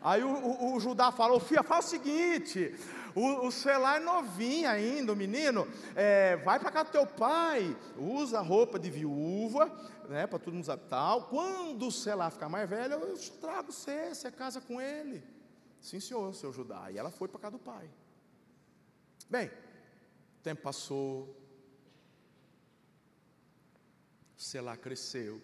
Aí o, o, o Judá fala, ô filha, fala o seguinte, o, o é novinho ainda, o menino, é, vai para casa do teu pai, usa roupa de viúva, né, para todo mundo usar tal. Quando o Selá ficar mais velho, eu trago você, você casa com ele. Sim, senhor, seu Judá. E ela foi para casa do pai. Bem, o tempo passou. Selá cresceu.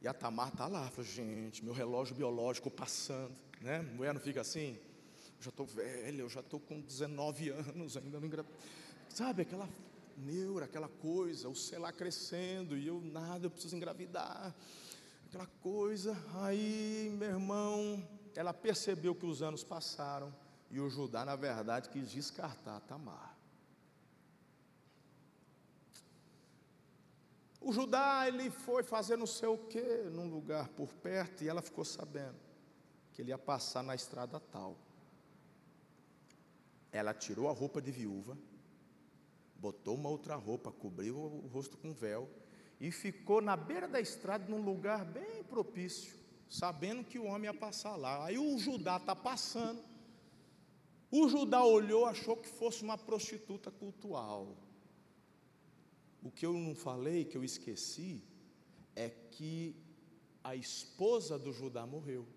E a Tamar está lá, falou, gente, meu relógio biológico passando, né? Mulher não fica assim? Eu já estou velha, eu já estou com 19 anos, ainda não engra... Sabe, aquela neura, aquela coisa, o Selá crescendo, e eu nada, eu preciso engravidar. Aquela coisa, aí, meu irmão, ela percebeu que os anos passaram e o Judá, na verdade, quis descartar Tamar. O Judá, ele foi fazer não sei o que num lugar por perto e ela ficou sabendo que ele ia passar na estrada tal. Ela tirou a roupa de viúva, botou uma outra roupa, cobriu o rosto com véu e ficou na beira da estrada num lugar bem propício sabendo que o homem ia passar lá. Aí o Judá está passando. O Judá olhou, achou que fosse uma prostituta cultual. O que eu não falei, que eu esqueci, é que a esposa do Judá morreu.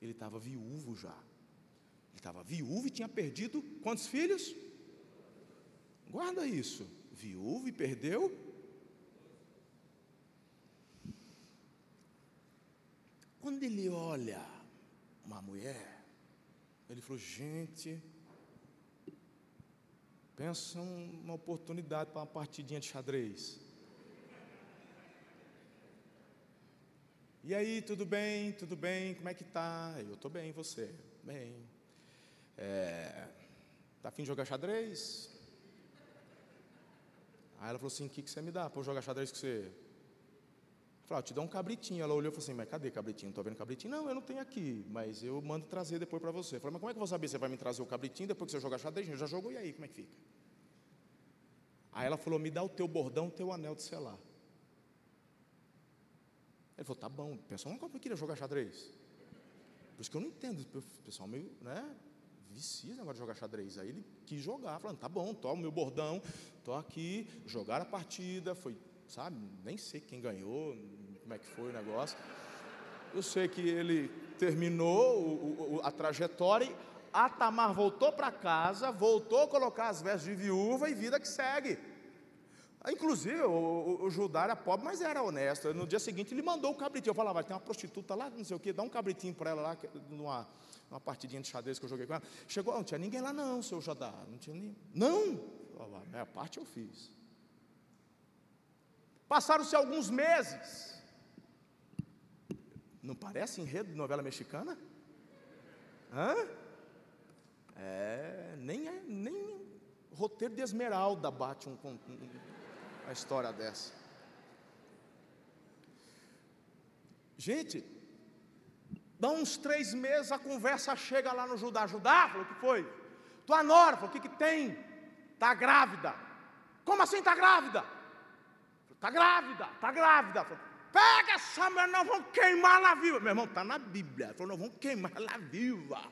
Ele estava viúvo já. Ele estava viúvo e tinha perdido quantos filhos? Guarda isso. Viúvo e perdeu Quando ele olha uma mulher, ele falou: gente, pensa uma oportunidade para uma partidinha de xadrez. E aí, tudo bem? Tudo bem? Como é que tá? Eu estou bem, você? Bem. É, tá afim de jogar xadrez? Aí ela falou assim: o que, que você me dá para jogar xadrez com você? Falei, te dou um cabritinho. Ela olhou e falou assim, mas cadê cabritinho? Não estou vendo cabritinho? Não, eu não tenho aqui, mas eu mando trazer depois para você. Eu falei, mas como é que eu vou saber se você vai me trazer o cabritinho depois que você jogar xadrez? Eu já jogou, e aí, como é que fica? Aí ela falou, me dá o teu bordão, o teu anel de selar. Ele falou, tá bom, o pessoal não queria jogar xadrez. Por isso que eu não entendo, o pessoal meio, né, vicia agora de jogar xadrez. Aí ele quis jogar, falando, tá bom, toma o meu bordão, tô aqui, jogar a partida, foi sabe? Nem sei quem ganhou, como é que foi o negócio. Eu sei que ele terminou o, o, a trajetória, a Tamar voltou para casa, voltou a colocar as vestes de viúva e vida que segue. Inclusive, o, o, o, Judá era pobre, mas era honesto. No dia seguinte, ele mandou o cabritinho. Eu falava, tem uma prostituta lá, não sei o quê, dá um cabritinho para ela lá, numa, numa partidinha de xadrez que eu joguei com ela. Chegou, não tinha ninguém lá, não, seu Judá. Não tinha ninguém. Não! A minha parte eu fiz. Passaram-se alguns meses. Não parece enredo de novela mexicana? Hã? É, nem, é, nem roteiro de Esmeralda bate um, um, uma história dessa. Gente, dá uns três meses a conversa chega lá no Judá. Judá, falou, o que foi? Tua nora, falou, o que, que tem? Está grávida. Como assim está grávida? Está grávida, está grávida. Falou, Pega essa mulher, nós vamos queimar ela viva. Meu irmão, está na Bíblia. Ele falou, nós vamos queimar ela viva.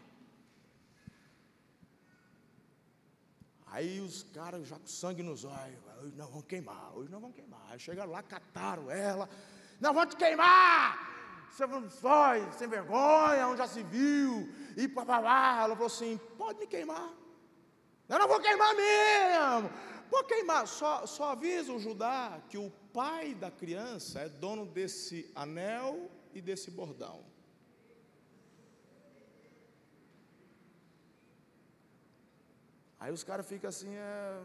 Aí os caras já com sangue nos olhos, hoje nós vamos queimar, hoje nós vamos queimar. Aí chegaram lá, cataram ela, nós vamos te queimar! Você foi, sem vergonha, onde já se viu, e papapá. Ela falou assim: pode me queimar. Eu não vou queimar mesmo. Pode queimar. Só, só avisa o Judá que o pai da criança é dono desse anel e desse bordão. Aí os caras ficam assim, é...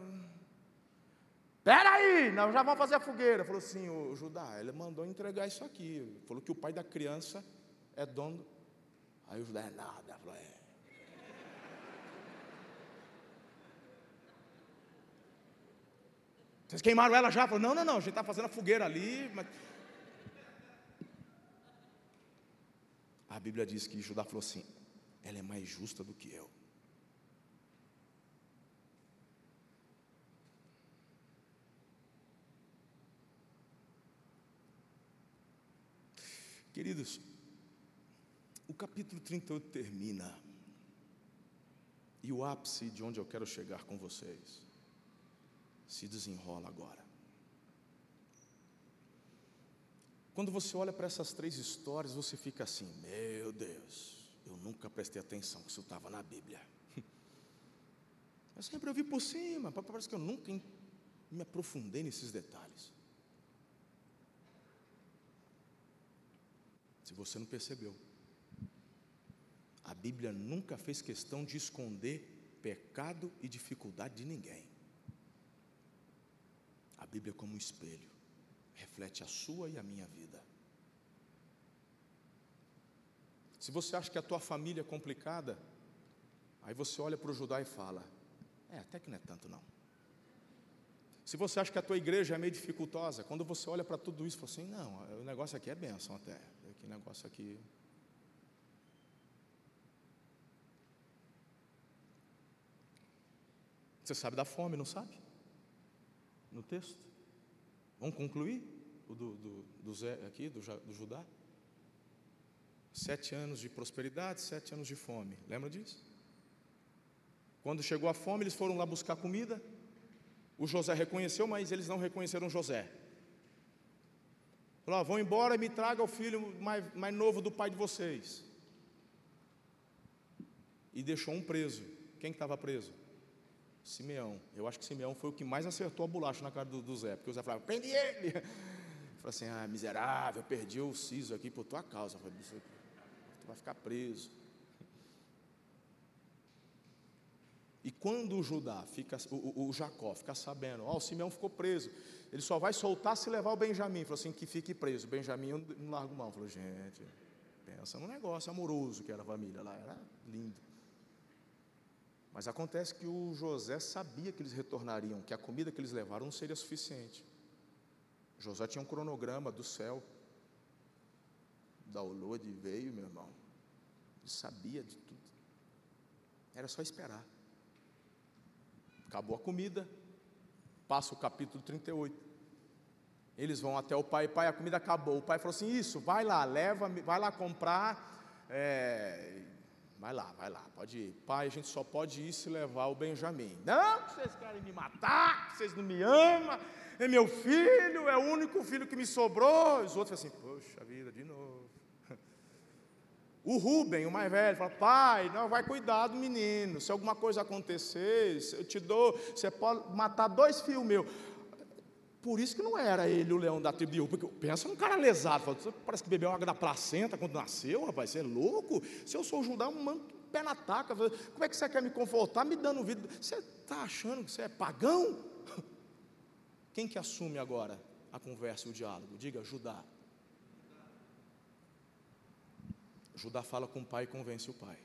Peraí, nós já vamos fazer a fogueira. Falou assim, o Judá, ele mandou entregar isso aqui. Falou que o pai da criança é dono. Aí o Judá, é nada. Falou, é. Vocês queimaram ela já? Falou, não, não, não, a gente está fazendo a fogueira ali. Mas... A Bíblia diz que Judá falou assim: ela é mais justa do que eu. Queridos, o capítulo 38 termina. E o ápice de onde eu quero chegar com vocês se desenrola agora. Quando você olha para essas três histórias, você fica assim: meu Deus, eu nunca prestei atenção que isso estava na Bíblia. Eu sempre ouvi por cima, parece que eu nunca me aprofundei nesses detalhes. Se você não percebeu, a Bíblia nunca fez questão de esconder pecado e dificuldade de ninguém. Bíblia como um espelho, reflete a sua e a minha vida. Se você acha que a tua família é complicada, aí você olha para o Judá e fala: É, até que não é tanto não. Se você acha que a tua igreja é meio dificultosa, quando você olha para tudo isso, fala assim: Não, o negócio aqui é bênção até. Que negócio aqui. Você sabe da fome, não sabe? No texto. Vamos concluir o do, do, do Zé aqui, do, do Judá? Sete anos de prosperidade, sete anos de fome. Lembra disso? Quando chegou a fome, eles foram lá buscar comida. O José reconheceu, mas eles não reconheceram José. Falou: vão embora e me traga o filho mais, mais novo do pai de vocês. E deixou um preso. Quem estava preso? Simeão. Eu acho que Simeão foi o que mais acertou a bolacha na cara do, do Zé, porque o Zé falava: prende ele. Falou assim: ah, miserável, perdi o siso aqui por tua causa. Falei, tu vai ficar preso. E quando o Judá fica, o, o, Jacó fica sabendo, ó, oh, o Simeão ficou preso, ele só vai soltar se levar o Benjamim. Falou assim, que fique preso. Benjamim não larga mão. Falou, gente, pensa no negócio amoroso que era a família lá, era lindo. Mas acontece que o José sabia que eles retornariam, que a comida que eles levaram não seria suficiente. José tinha um cronograma do céu. Da lua de veio, meu irmão. Ele sabia de tudo. Era só esperar. Acabou a comida, passa o capítulo 38. Eles vão até o pai, pai, a comida acabou. O pai falou assim: Isso, vai lá, leva, vai lá comprar. É, vai lá, vai lá, pode ir. Pai, a gente só pode ir se levar o Benjamim. Não, vocês querem me matar, vocês não me amam, é meu filho, é o único filho que me sobrou. Os outros assim: Poxa vida, de novo. O Rubem, o mais velho, fala: Pai, não vai cuidar do menino. Se alguma coisa acontecer, eu te dou. Você pode matar dois filhos meus. Por isso que não era ele o leão da tribo de Porque pensa num cara lesado. Fala, parece que bebeu água da placenta quando nasceu, rapaz. Você é louco? Se eu sou Judá, um manto pé na taca. Como é que você quer me confortar me dando vida? Você está achando que você é pagão? Quem que assume agora a conversa e o diálogo? Diga, Judá. Judá fala com o pai e convence o pai.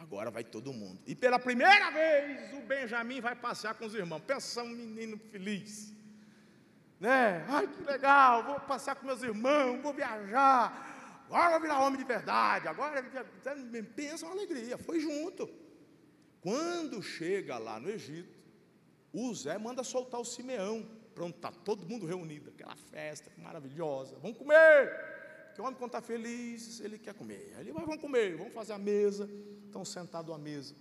Agora vai todo mundo. E pela primeira vez o Benjamim vai passear com os irmãos. Pensa um menino feliz. Né? Ai, que legal, vou passear com meus irmãos, vou viajar. Agora vou virar homem de verdade. Agora pensa uma alegria. Foi junto. Quando chega lá no Egito, o Zé manda soltar o Simeão. Pronto, está todo mundo reunido. Aquela festa maravilhosa. Vamos comer. Porque o homem, quando está feliz, ele quer comer. Aí ele vai, vamos comer, vamos fazer a mesa. Estão sentados à mesa.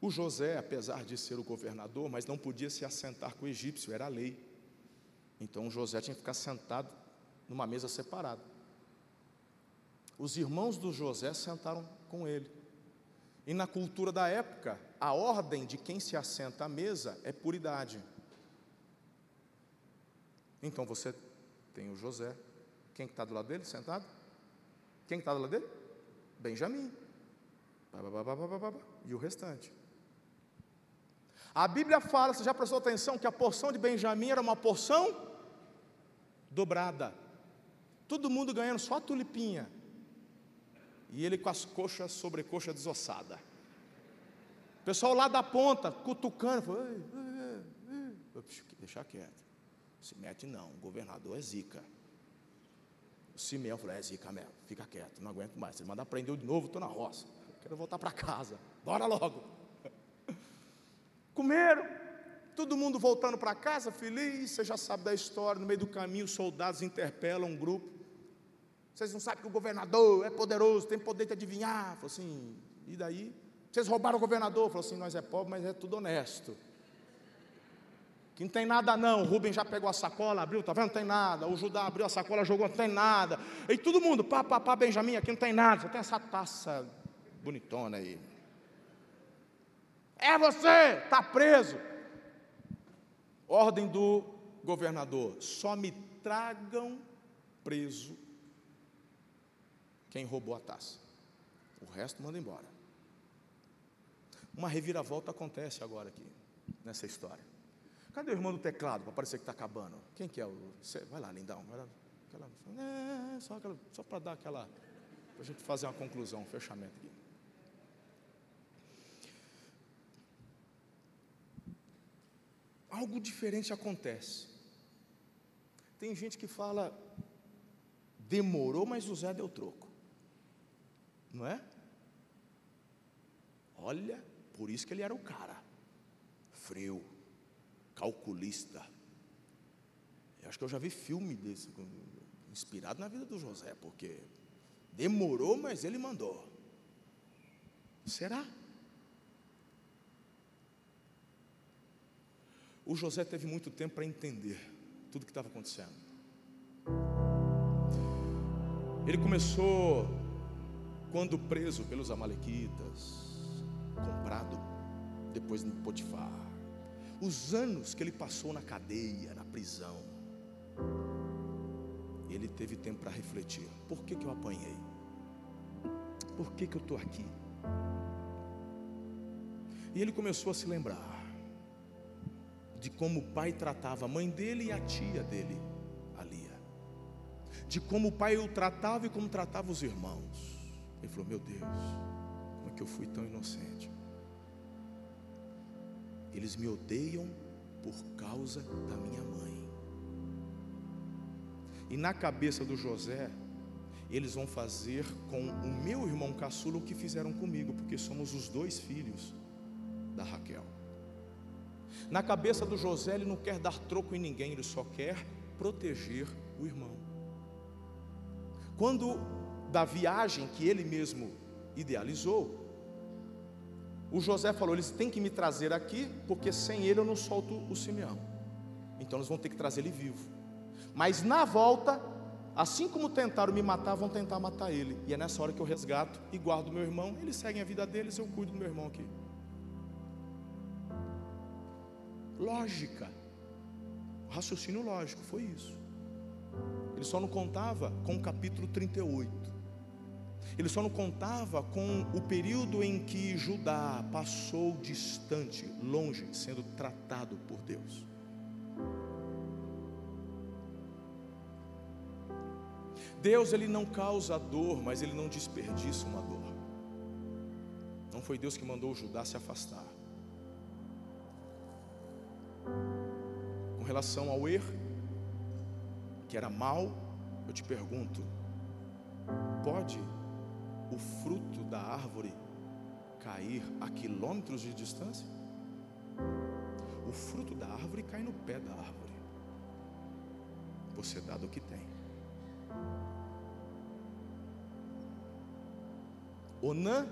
O José, apesar de ser o governador, mas não podia se assentar com o egípcio, era a lei. Então José tinha que ficar sentado numa mesa separada. Os irmãos do José sentaram com ele. E na cultura da época, a ordem de quem se assenta à mesa é por idade. Então você tem o José. Quem está do lado dele, sentado? Quem está do lado dele? Benjamim. E o restante. A Bíblia fala, você já prestou atenção, que a porção de Benjamim era uma porção dobrada. Todo mundo ganhando só a tulipinha. E ele com as coxas, sobrecoxa desossada. O pessoal lá da ponta, cutucando, falou, ei, ei, ei. deixar quieto. Se mete não, o governador é zica. O Simeão falou, é zica mesmo, fica quieto, não aguento mais. Você manda prender de novo, estou na roça. Quero voltar para casa. Bora logo. Comeram, todo mundo voltando para casa, feliz, você já sabe da história, no meio do caminho, os soldados interpelam um grupo. Vocês não sabem que o governador é poderoso, tem poder de adivinhar. Falou assim, e daí? Vocês roubaram o governador? Falou assim, nós é pobre, mas é tudo honesto. Que não tem nada não. O Rubem já pegou a sacola, abriu, tá vendo? Não tem nada. O Judá abriu a sacola, jogou, não tem nada. E todo mundo, pá, pá, pá, Benjamin, aqui não tem nada. Só tem essa taça bonitona aí. É você, está preso. Ordem do governador: só me tragam preso quem roubou a taça. O resto manda embora. Uma reviravolta acontece agora aqui, nessa história. Cadê o irmão do teclado para parecer que está acabando? Quem que é o. Vai lá, lindão. Vai lá. Aquela, é, só, só para dar aquela. Para a gente fazer uma conclusão, um fechamento aqui. Algo diferente acontece. Tem gente que fala, demorou, mas o Zé deu troco. Não é? Olha, por isso que ele era o cara. Frio calculista. Eu acho que eu já vi filme desse, inspirado na vida do José, porque demorou, mas ele mandou. Será? O José teve muito tempo para entender tudo que estava acontecendo. Ele começou quando preso pelos amalequitas, comprado depois de Potifar os anos que ele passou na cadeia, na prisão, ele teve tempo para refletir: por que, que eu apanhei? Por que, que eu estou aqui? E ele começou a se lembrar de como o pai tratava a mãe dele e a tia dele, a Lia, de como o pai o tratava e como tratava os irmãos. Ele falou: Meu Deus, como é que eu fui tão inocente? Eles me odeiam por causa da minha mãe. E na cabeça do José, eles vão fazer com o meu irmão caçula o que fizeram comigo, porque somos os dois filhos da Raquel. Na cabeça do José, ele não quer dar troco em ninguém, ele só quer proteger o irmão. Quando da viagem que ele mesmo idealizou, o José falou: eles têm que me trazer aqui, porque sem ele eu não solto o Simeão. Então eles vão ter que trazer ele vivo. Mas na volta, assim como tentaram me matar, vão tentar matar ele. E é nessa hora que eu resgato e guardo meu irmão. Eles seguem a vida deles, eu cuido do meu irmão aqui. lógica, raciocínio lógico, foi isso. Ele só não contava com o capítulo 38. Ele só não contava com o período em que Judá passou distante, longe, sendo tratado por Deus. Deus ele não causa dor, mas ele não desperdiça uma dor. Não foi Deus que mandou Judá se afastar. Com relação ao erro, que era mal, eu te pergunto: pode o fruto da árvore cair a quilômetros de distância? O fruto da árvore cai no pé da árvore. Você dá do que tem. Onã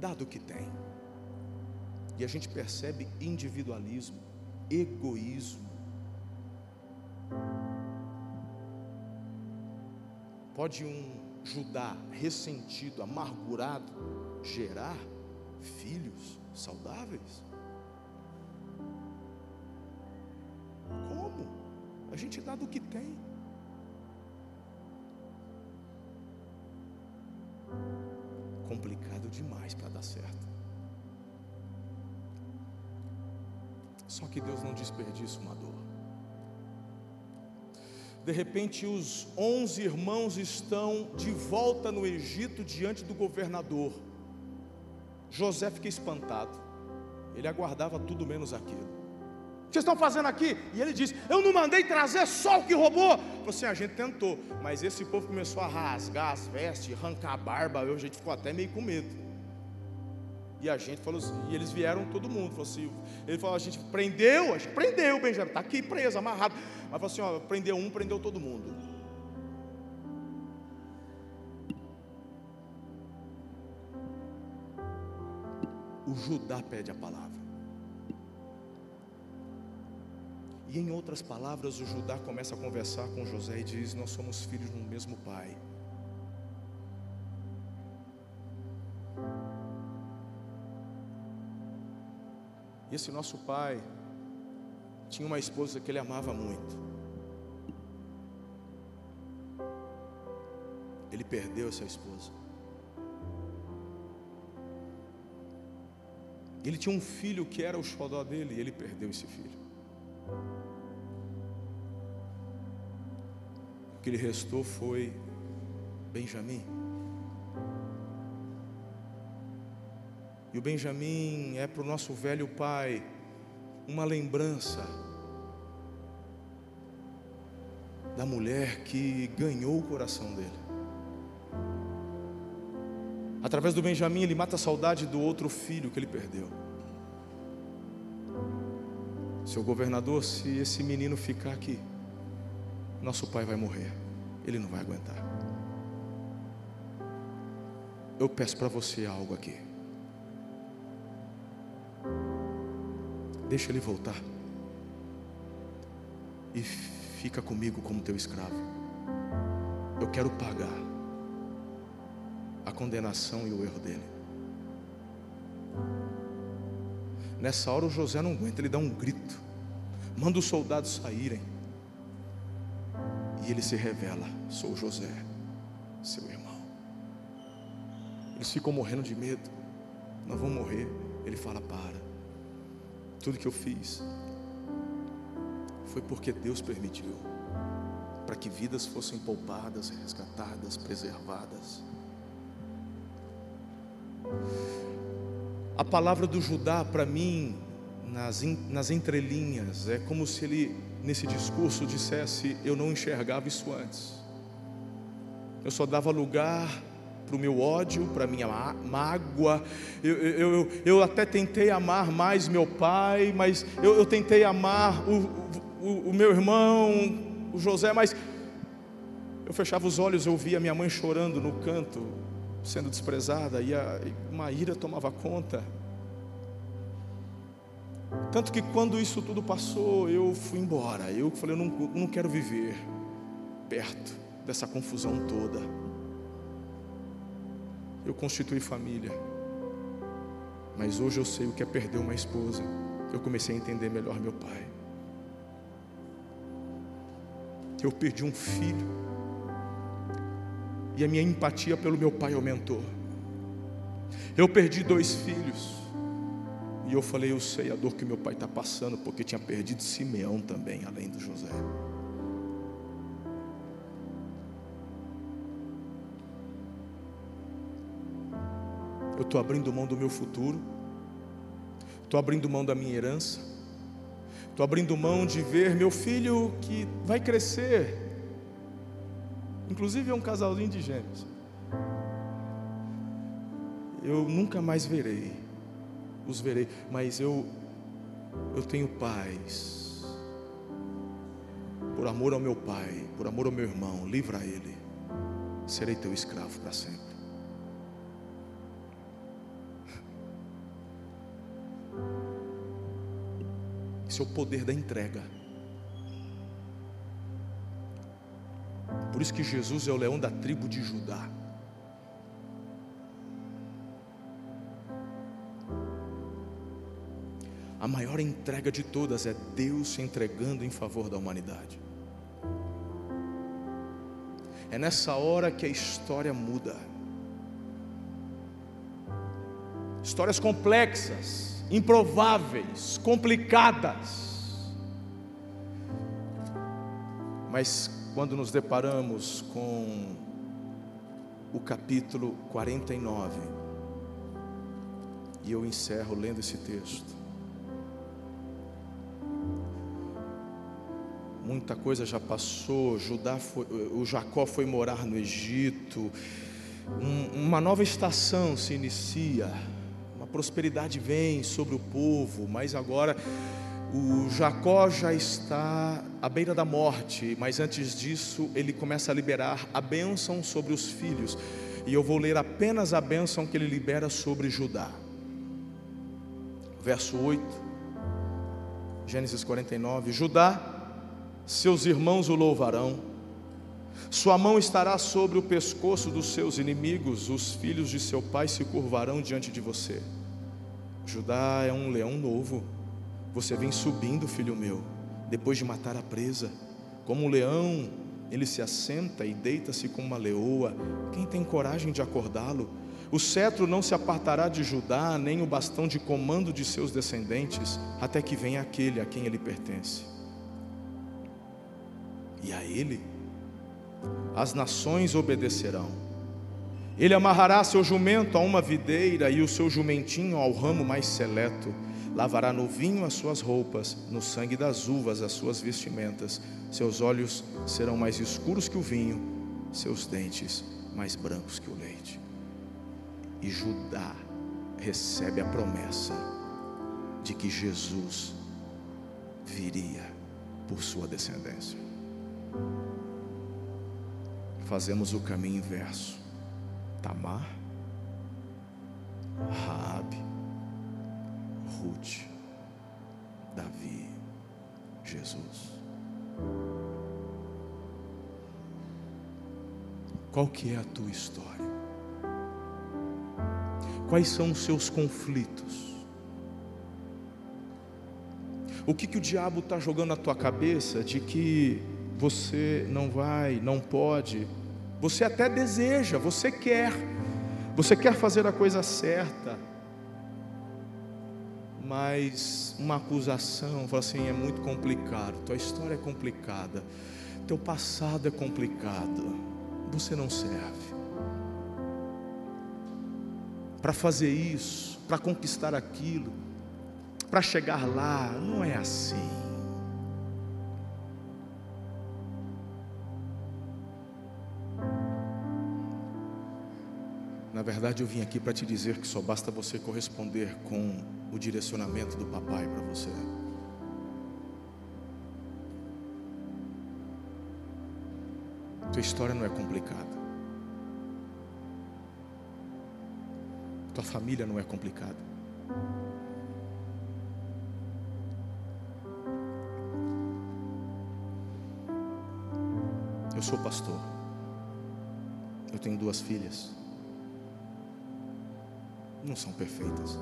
dá do que tem. E a gente percebe individualismo, egoísmo. Pode um Judá ressentido, amargurado, gerar filhos saudáveis? Como? A gente dá do que tem. Complicado demais para dar certo. Só que Deus não desperdiça uma dor. De repente, os onze irmãos estão de volta no Egito diante do governador. José fica espantado. Ele aguardava tudo menos aquilo. O que vocês estão fazendo aqui? E ele diz: Eu não mandei trazer só o que roubou. Falei assim: A gente tentou, mas esse povo começou a rasgar as vestes, arrancar a barba. A gente ficou até meio com medo. E a gente falou assim, e eles vieram todo mundo. Falou assim, ele falou: A gente prendeu, a gente prendeu o Benjamin, está aqui preso, amarrado. Mas falou assim: ó, prendeu um, prendeu todo mundo. O Judá pede a palavra. E em outras palavras, o Judá começa a conversar com José e diz: Nós somos filhos um mesmo pai. Esse nosso pai tinha uma esposa que ele amava muito. Ele perdeu essa esposa. Ele tinha um filho que era o xodó dele e ele perdeu esse filho. O que lhe restou foi Benjamim. E o Benjamim é para o nosso velho pai uma lembrança da mulher que ganhou o coração dele. Através do Benjamim, ele mata a saudade do outro filho que ele perdeu. Seu governador, se esse menino ficar aqui, nosso pai vai morrer, ele não vai aguentar. Eu peço para você algo aqui. Deixa ele voltar. E fica comigo como teu escravo. Eu quero pagar a condenação e o erro dele. Nessa hora o José não aguenta, ele dá um grito, manda os soldados saírem, e ele se revela: sou José, seu irmão. Eles ficam morrendo de medo, não vão morrer. Ele fala: para, tudo que eu fiz foi porque Deus permitiu para que vidas fossem poupadas, resgatadas, preservadas. A palavra do Judá para mim, nas, nas entrelinhas, é como se ele, nesse discurso, dissesse: Eu não enxergava isso antes, eu só dava lugar para o meu ódio, para a minha mágoa. Eu, eu, eu, eu, até tentei amar mais meu pai, mas eu, eu tentei amar o, o, o, meu irmão, o José, mas eu fechava os olhos, eu via minha mãe chorando no canto, sendo desprezada, e, a, uma ira tomava conta. Tanto que quando isso tudo passou, eu fui embora. Eu falei, eu não, não quero viver perto dessa confusão toda eu constituí família. Mas hoje eu sei o que é perder uma esposa. eu comecei a entender melhor meu pai. Eu perdi um filho, e a minha empatia pelo meu pai aumentou. Eu perdi dois filhos, e eu falei: Eu sei a dor que meu pai está passando, porque tinha perdido Simeão também, além do José. Eu estou abrindo mão do meu futuro, estou abrindo mão da minha herança, estou abrindo mão de ver meu filho que vai crescer, inclusive é um casalzinho de gêmeos. Eu nunca mais verei, os verei, mas eu, eu tenho paz, por amor ao meu pai, por amor ao meu irmão, livra ele, serei teu escravo para sempre. Esse é o poder da entrega. Por isso que Jesus é o leão da tribo de Judá. A maior entrega de todas é Deus se entregando em favor da humanidade. É nessa hora que a história muda. Histórias complexas, improváveis, complicadas. Mas quando nos deparamos com o capítulo 49, e eu encerro lendo esse texto. Muita coisa já passou, Judá foi, o Jacó foi morar no Egito, um, uma nova estação se inicia prosperidade vem sobre o povo, mas agora o Jacó já está à beira da morte, mas antes disso ele começa a liberar a bênção sobre os filhos, e eu vou ler apenas a bênção que ele libera sobre Judá. Verso 8, Gênesis 49: Judá, seus irmãos o louvarão, sua mão estará sobre o pescoço dos seus inimigos, os filhos de seu pai se curvarão diante de você. Judá é um leão novo. Você vem subindo, filho meu, depois de matar a presa. Como um leão, ele se assenta e deita-se como uma leoa. Quem tem coragem de acordá-lo? O cetro não se apartará de Judá, nem o bastão de comando de seus descendentes, até que venha aquele a quem ele pertence. E a ele as nações obedecerão ele amarrará seu jumento a uma videira e o seu jumentinho ao ramo mais seleto. Lavará no vinho as suas roupas, no sangue das uvas as suas vestimentas. Seus olhos serão mais escuros que o vinho, seus dentes mais brancos que o leite. E Judá recebe a promessa de que Jesus viria por sua descendência. Fazemos o caminho inverso Tamar, Raabe, Ruth, Davi, Jesus. Qual que é a tua história? Quais são os seus conflitos? O que, que o diabo está jogando na tua cabeça de que você não vai, não pode, você até deseja, você quer, você quer fazer a coisa certa, mas uma acusação, fala assim, é muito complicado, tua história é complicada, teu passado é complicado, você não serve. Para fazer isso, para conquistar aquilo, para chegar lá, não é assim. Verdade, eu vim aqui para te dizer que só basta você corresponder com o direcionamento do papai para você. Tua história não é complicada. Tua família não é complicada. Eu sou pastor. Eu tenho duas filhas não são perfeitas.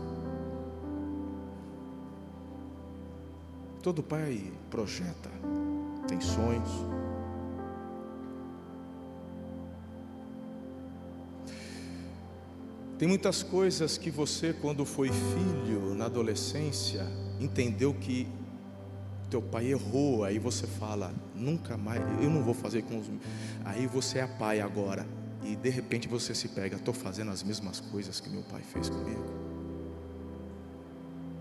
Todo pai projeta, tem sonhos. Tem muitas coisas que você, quando foi filho na adolescência, entendeu que teu pai errou, aí você fala, nunca mais, eu não vou fazer com os. Aí você é pai agora, e de repente você se pega, estou fazendo as mesmas coisas que meu pai fez comigo.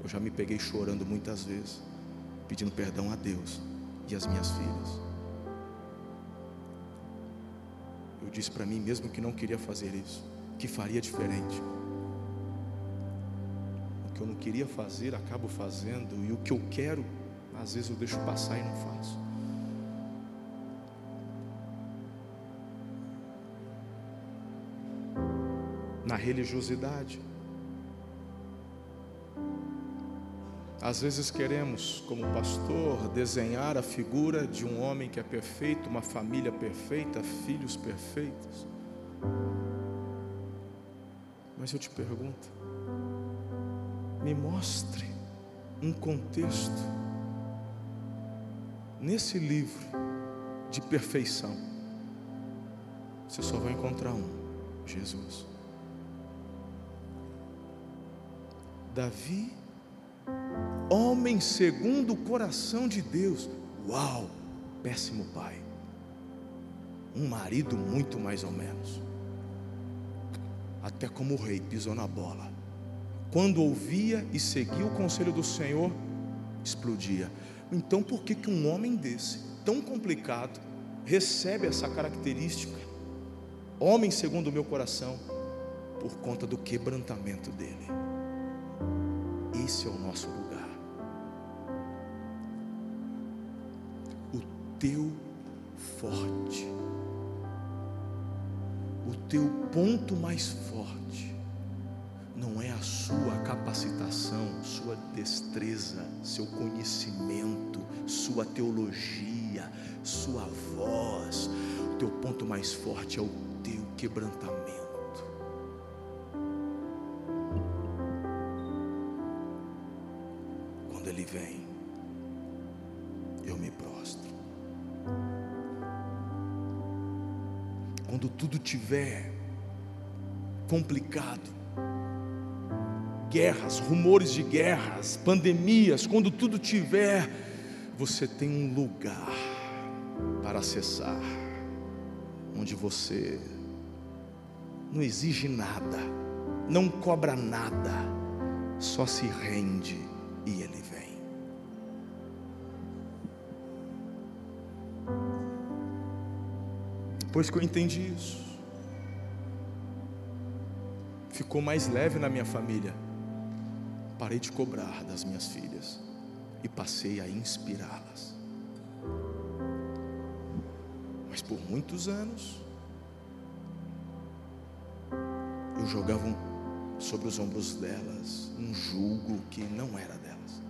Eu já me peguei chorando muitas vezes, pedindo perdão a Deus e às minhas filhas. Eu disse para mim mesmo que não queria fazer isso que faria diferente. O que eu não queria fazer, acabo fazendo, e o que eu quero, às vezes eu deixo passar e não faço. Na religiosidade, Às vezes queremos, como pastor, desenhar a figura de um homem que é perfeito, uma família perfeita, filhos perfeitos. Mas eu te pergunto, me mostre um contexto nesse livro de perfeição. Você só vai encontrar um: Jesus. Davi, homem segundo o coração de Deus. Uau, péssimo pai. Um marido muito mais ou menos até como o rei pisou na bola. Quando ouvia e seguia o conselho do Senhor, explodia. Então, por que, que um homem desse, tão complicado, recebe essa característica? Homem segundo o meu coração, por conta do quebrantamento dele. Esse é o nosso lugar. O teu forte o teu ponto mais forte não é a sua capacitação, sua destreza, seu conhecimento, sua teologia, sua voz. O teu ponto mais forte é o teu quebrantamento. Tudo tiver complicado, guerras, rumores de guerras, pandemias, quando tudo tiver, você tem um lugar para acessar, onde você não exige nada, não cobra nada, só se rende e Ele vem. Depois que eu entendi isso, ficou mais leve na minha família. Parei de cobrar das minhas filhas e passei a inspirá-las. Mas por muitos anos, eu jogava sobre os ombros delas um julgo que não era delas.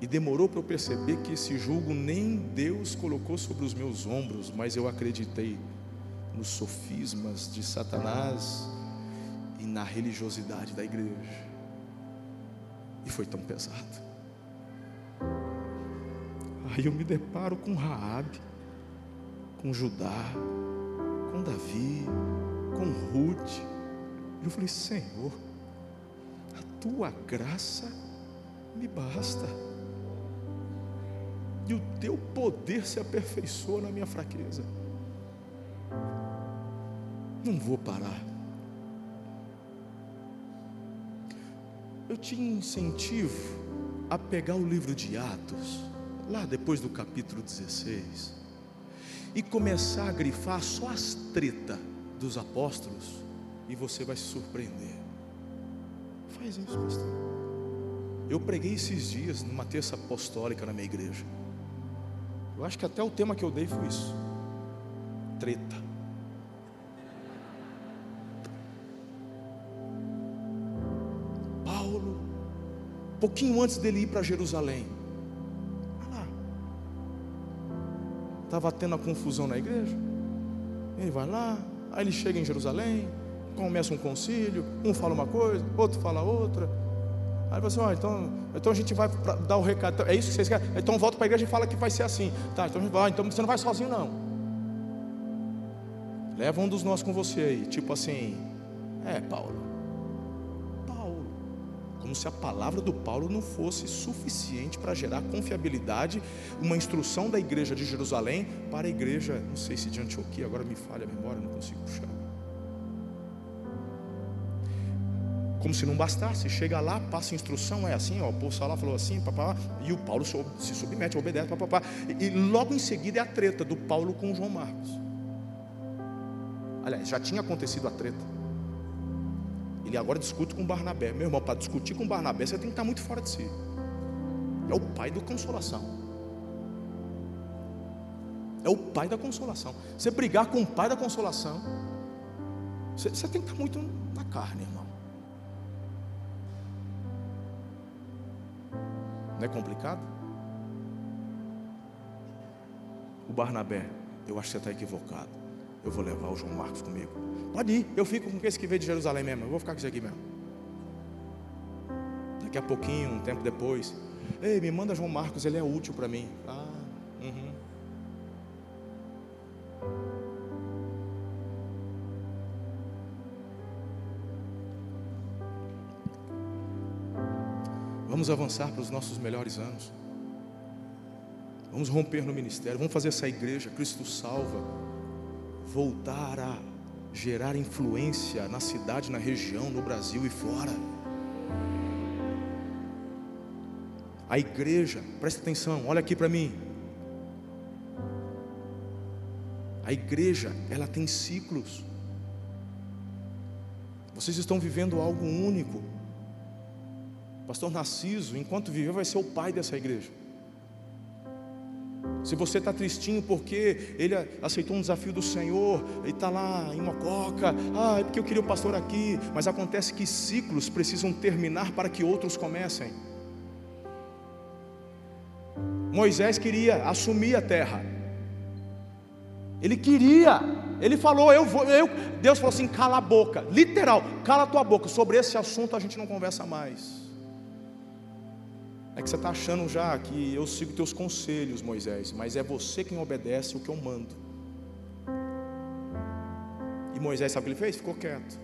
E demorou para eu perceber que esse julgo nem Deus colocou sobre os meus ombros, mas eu acreditei nos sofismas de Satanás e na religiosidade da igreja. E foi tão pesado. Aí eu me deparo com Raabe, com Judá, com Davi, com Ruth. Eu falei: Senhor, a tua graça me basta e o teu poder se aperfeiçoa na minha fraqueza. Não vou parar. Eu te incentivo a pegar o livro de Atos, lá depois do capítulo 16, e começar a grifar só as tretas dos apóstolos, e você vai se surpreender. Faz isso, pastor. Eu preguei esses dias numa terça apostólica na minha igreja. Eu acho que até o tema que eu dei foi isso: treta. Pouquinho antes dele ir para Jerusalém, olha lá, estava tendo a confusão na igreja. Ele vai lá, aí ele chega em Jerusalém, começa um concílio, um fala uma coisa, outro fala outra. Aí você, assim, então, então a gente vai dar o recado. Então, é isso que vocês querem? Então volta para a igreja e fala que vai ser assim. Tá, então, vai, então você não vai sozinho não. Leva um dos nós com você aí. Tipo assim, é. Paulo. Como se a palavra do Paulo não fosse suficiente para gerar confiabilidade, uma instrução da igreja de Jerusalém para a igreja, não sei se de Antioquia, agora me falha a memória, não consigo puxar. Como se não bastasse, chega lá, passa instrução, é assim, ó, o povo lá falou assim, papá, e o Paulo se submete, obedece, papá, e logo em seguida é a treta do Paulo com João Marcos. Aliás, já tinha acontecido a treta. Ele agora discute com Barnabé. Meu irmão, para discutir com Barnabé, você tem que estar muito fora de si. É o pai da consolação. É o pai da consolação. Você brigar com o pai da consolação, você, você tem que estar muito na carne, irmão. Não é complicado? O Barnabé, eu acho que você está equivocado. Eu vou levar o João Marcos comigo. Pode ir, eu fico com esse que veio de Jerusalém mesmo. Eu vou ficar com esse aqui mesmo. Daqui a pouquinho, um tempo depois. Ei, me manda João Marcos, ele é útil para mim. Ah, uhum. Vamos avançar para os nossos melhores anos. Vamos romper no ministério. Vamos fazer essa igreja, Cristo salva, voltar a gerar influência na cidade, na região, no Brasil e fora. A igreja, presta atenção, olha aqui para mim. A igreja, ela tem ciclos. Vocês estão vivendo algo único. Pastor Narciso, enquanto viver, vai ser o pai dessa igreja. Se você está tristinho porque ele aceitou um desafio do Senhor e está lá em Mococa, ah, é porque eu queria o pastor aqui, mas acontece que ciclos precisam terminar para que outros comecem. Moisés queria assumir a terra, ele queria, ele falou, eu vou, eu, Deus falou assim: cala a boca, literal, cala a tua boca, sobre esse assunto a gente não conversa mais. É que você está achando já que eu sigo teus conselhos, Moisés, mas é você quem obedece o que eu mando. E Moisés sabe o que ele fez? Ficou quieto.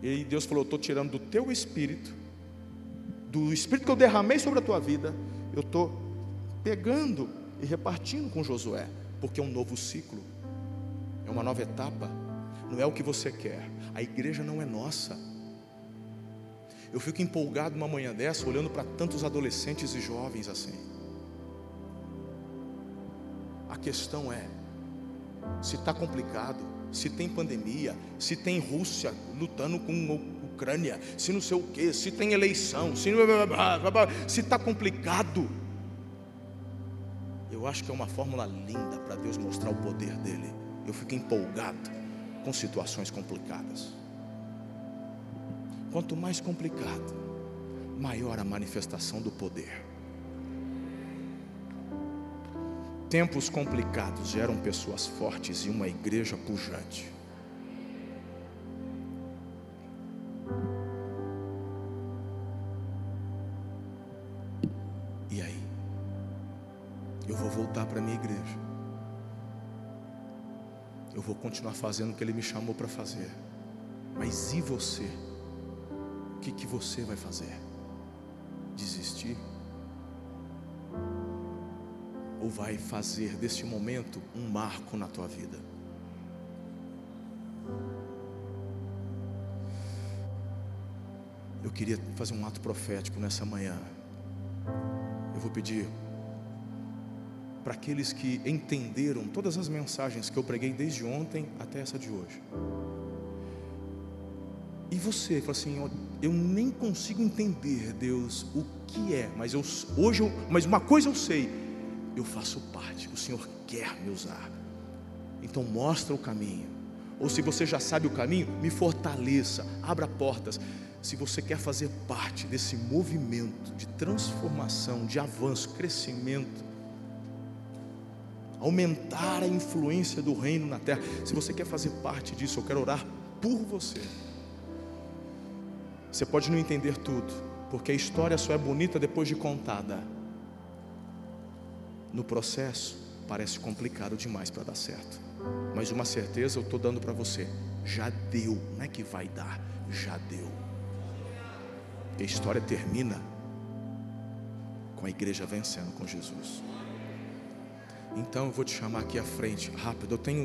E Deus falou: estou tirando do teu espírito, do espírito que eu derramei sobre a tua vida, eu estou pegando e repartindo com Josué, porque é um novo ciclo, é uma nova etapa, não é o que você quer, a igreja não é nossa, eu fico empolgado uma manhã dessa, olhando para tantos adolescentes e jovens assim. A questão é: se está complicado, se tem pandemia, se tem Rússia lutando com Ucrânia, se não sei o que, se tem eleição, se está complicado. Eu acho que é uma fórmula linda para Deus mostrar o poder dele. Eu fico empolgado com situações complicadas. Quanto mais complicado, maior a manifestação do poder. Tempos complicados geram pessoas fortes e uma igreja pujante. E aí? Eu vou voltar para a minha igreja. Eu vou continuar fazendo o que ele me chamou para fazer. Mas e você? Que, que você vai fazer? Desistir? Ou vai fazer deste momento um marco na tua vida? Eu queria fazer um ato profético nessa manhã. Eu vou pedir para aqueles que entenderam todas as mensagens que eu preguei desde ontem até essa de hoje. E você, fala assim, eu nem consigo entender, Deus, o que é, mas eu, hoje, eu, mas uma coisa eu sei, eu faço parte, o Senhor quer me usar. Então mostra o caminho. Ou se você já sabe o caminho, me fortaleça, abra portas. Se você quer fazer parte desse movimento de transformação, de avanço, crescimento, aumentar a influência do reino na terra. Se você quer fazer parte disso, eu quero orar por você. Você pode não entender tudo, Porque a história só é bonita depois de contada. No processo, parece complicado demais para dar certo. Mas uma certeza eu estou dando para você: já deu, não é que vai dar, já deu. E a história termina com a igreja vencendo com Jesus. Então eu vou te chamar aqui à frente, rápido. Eu tenho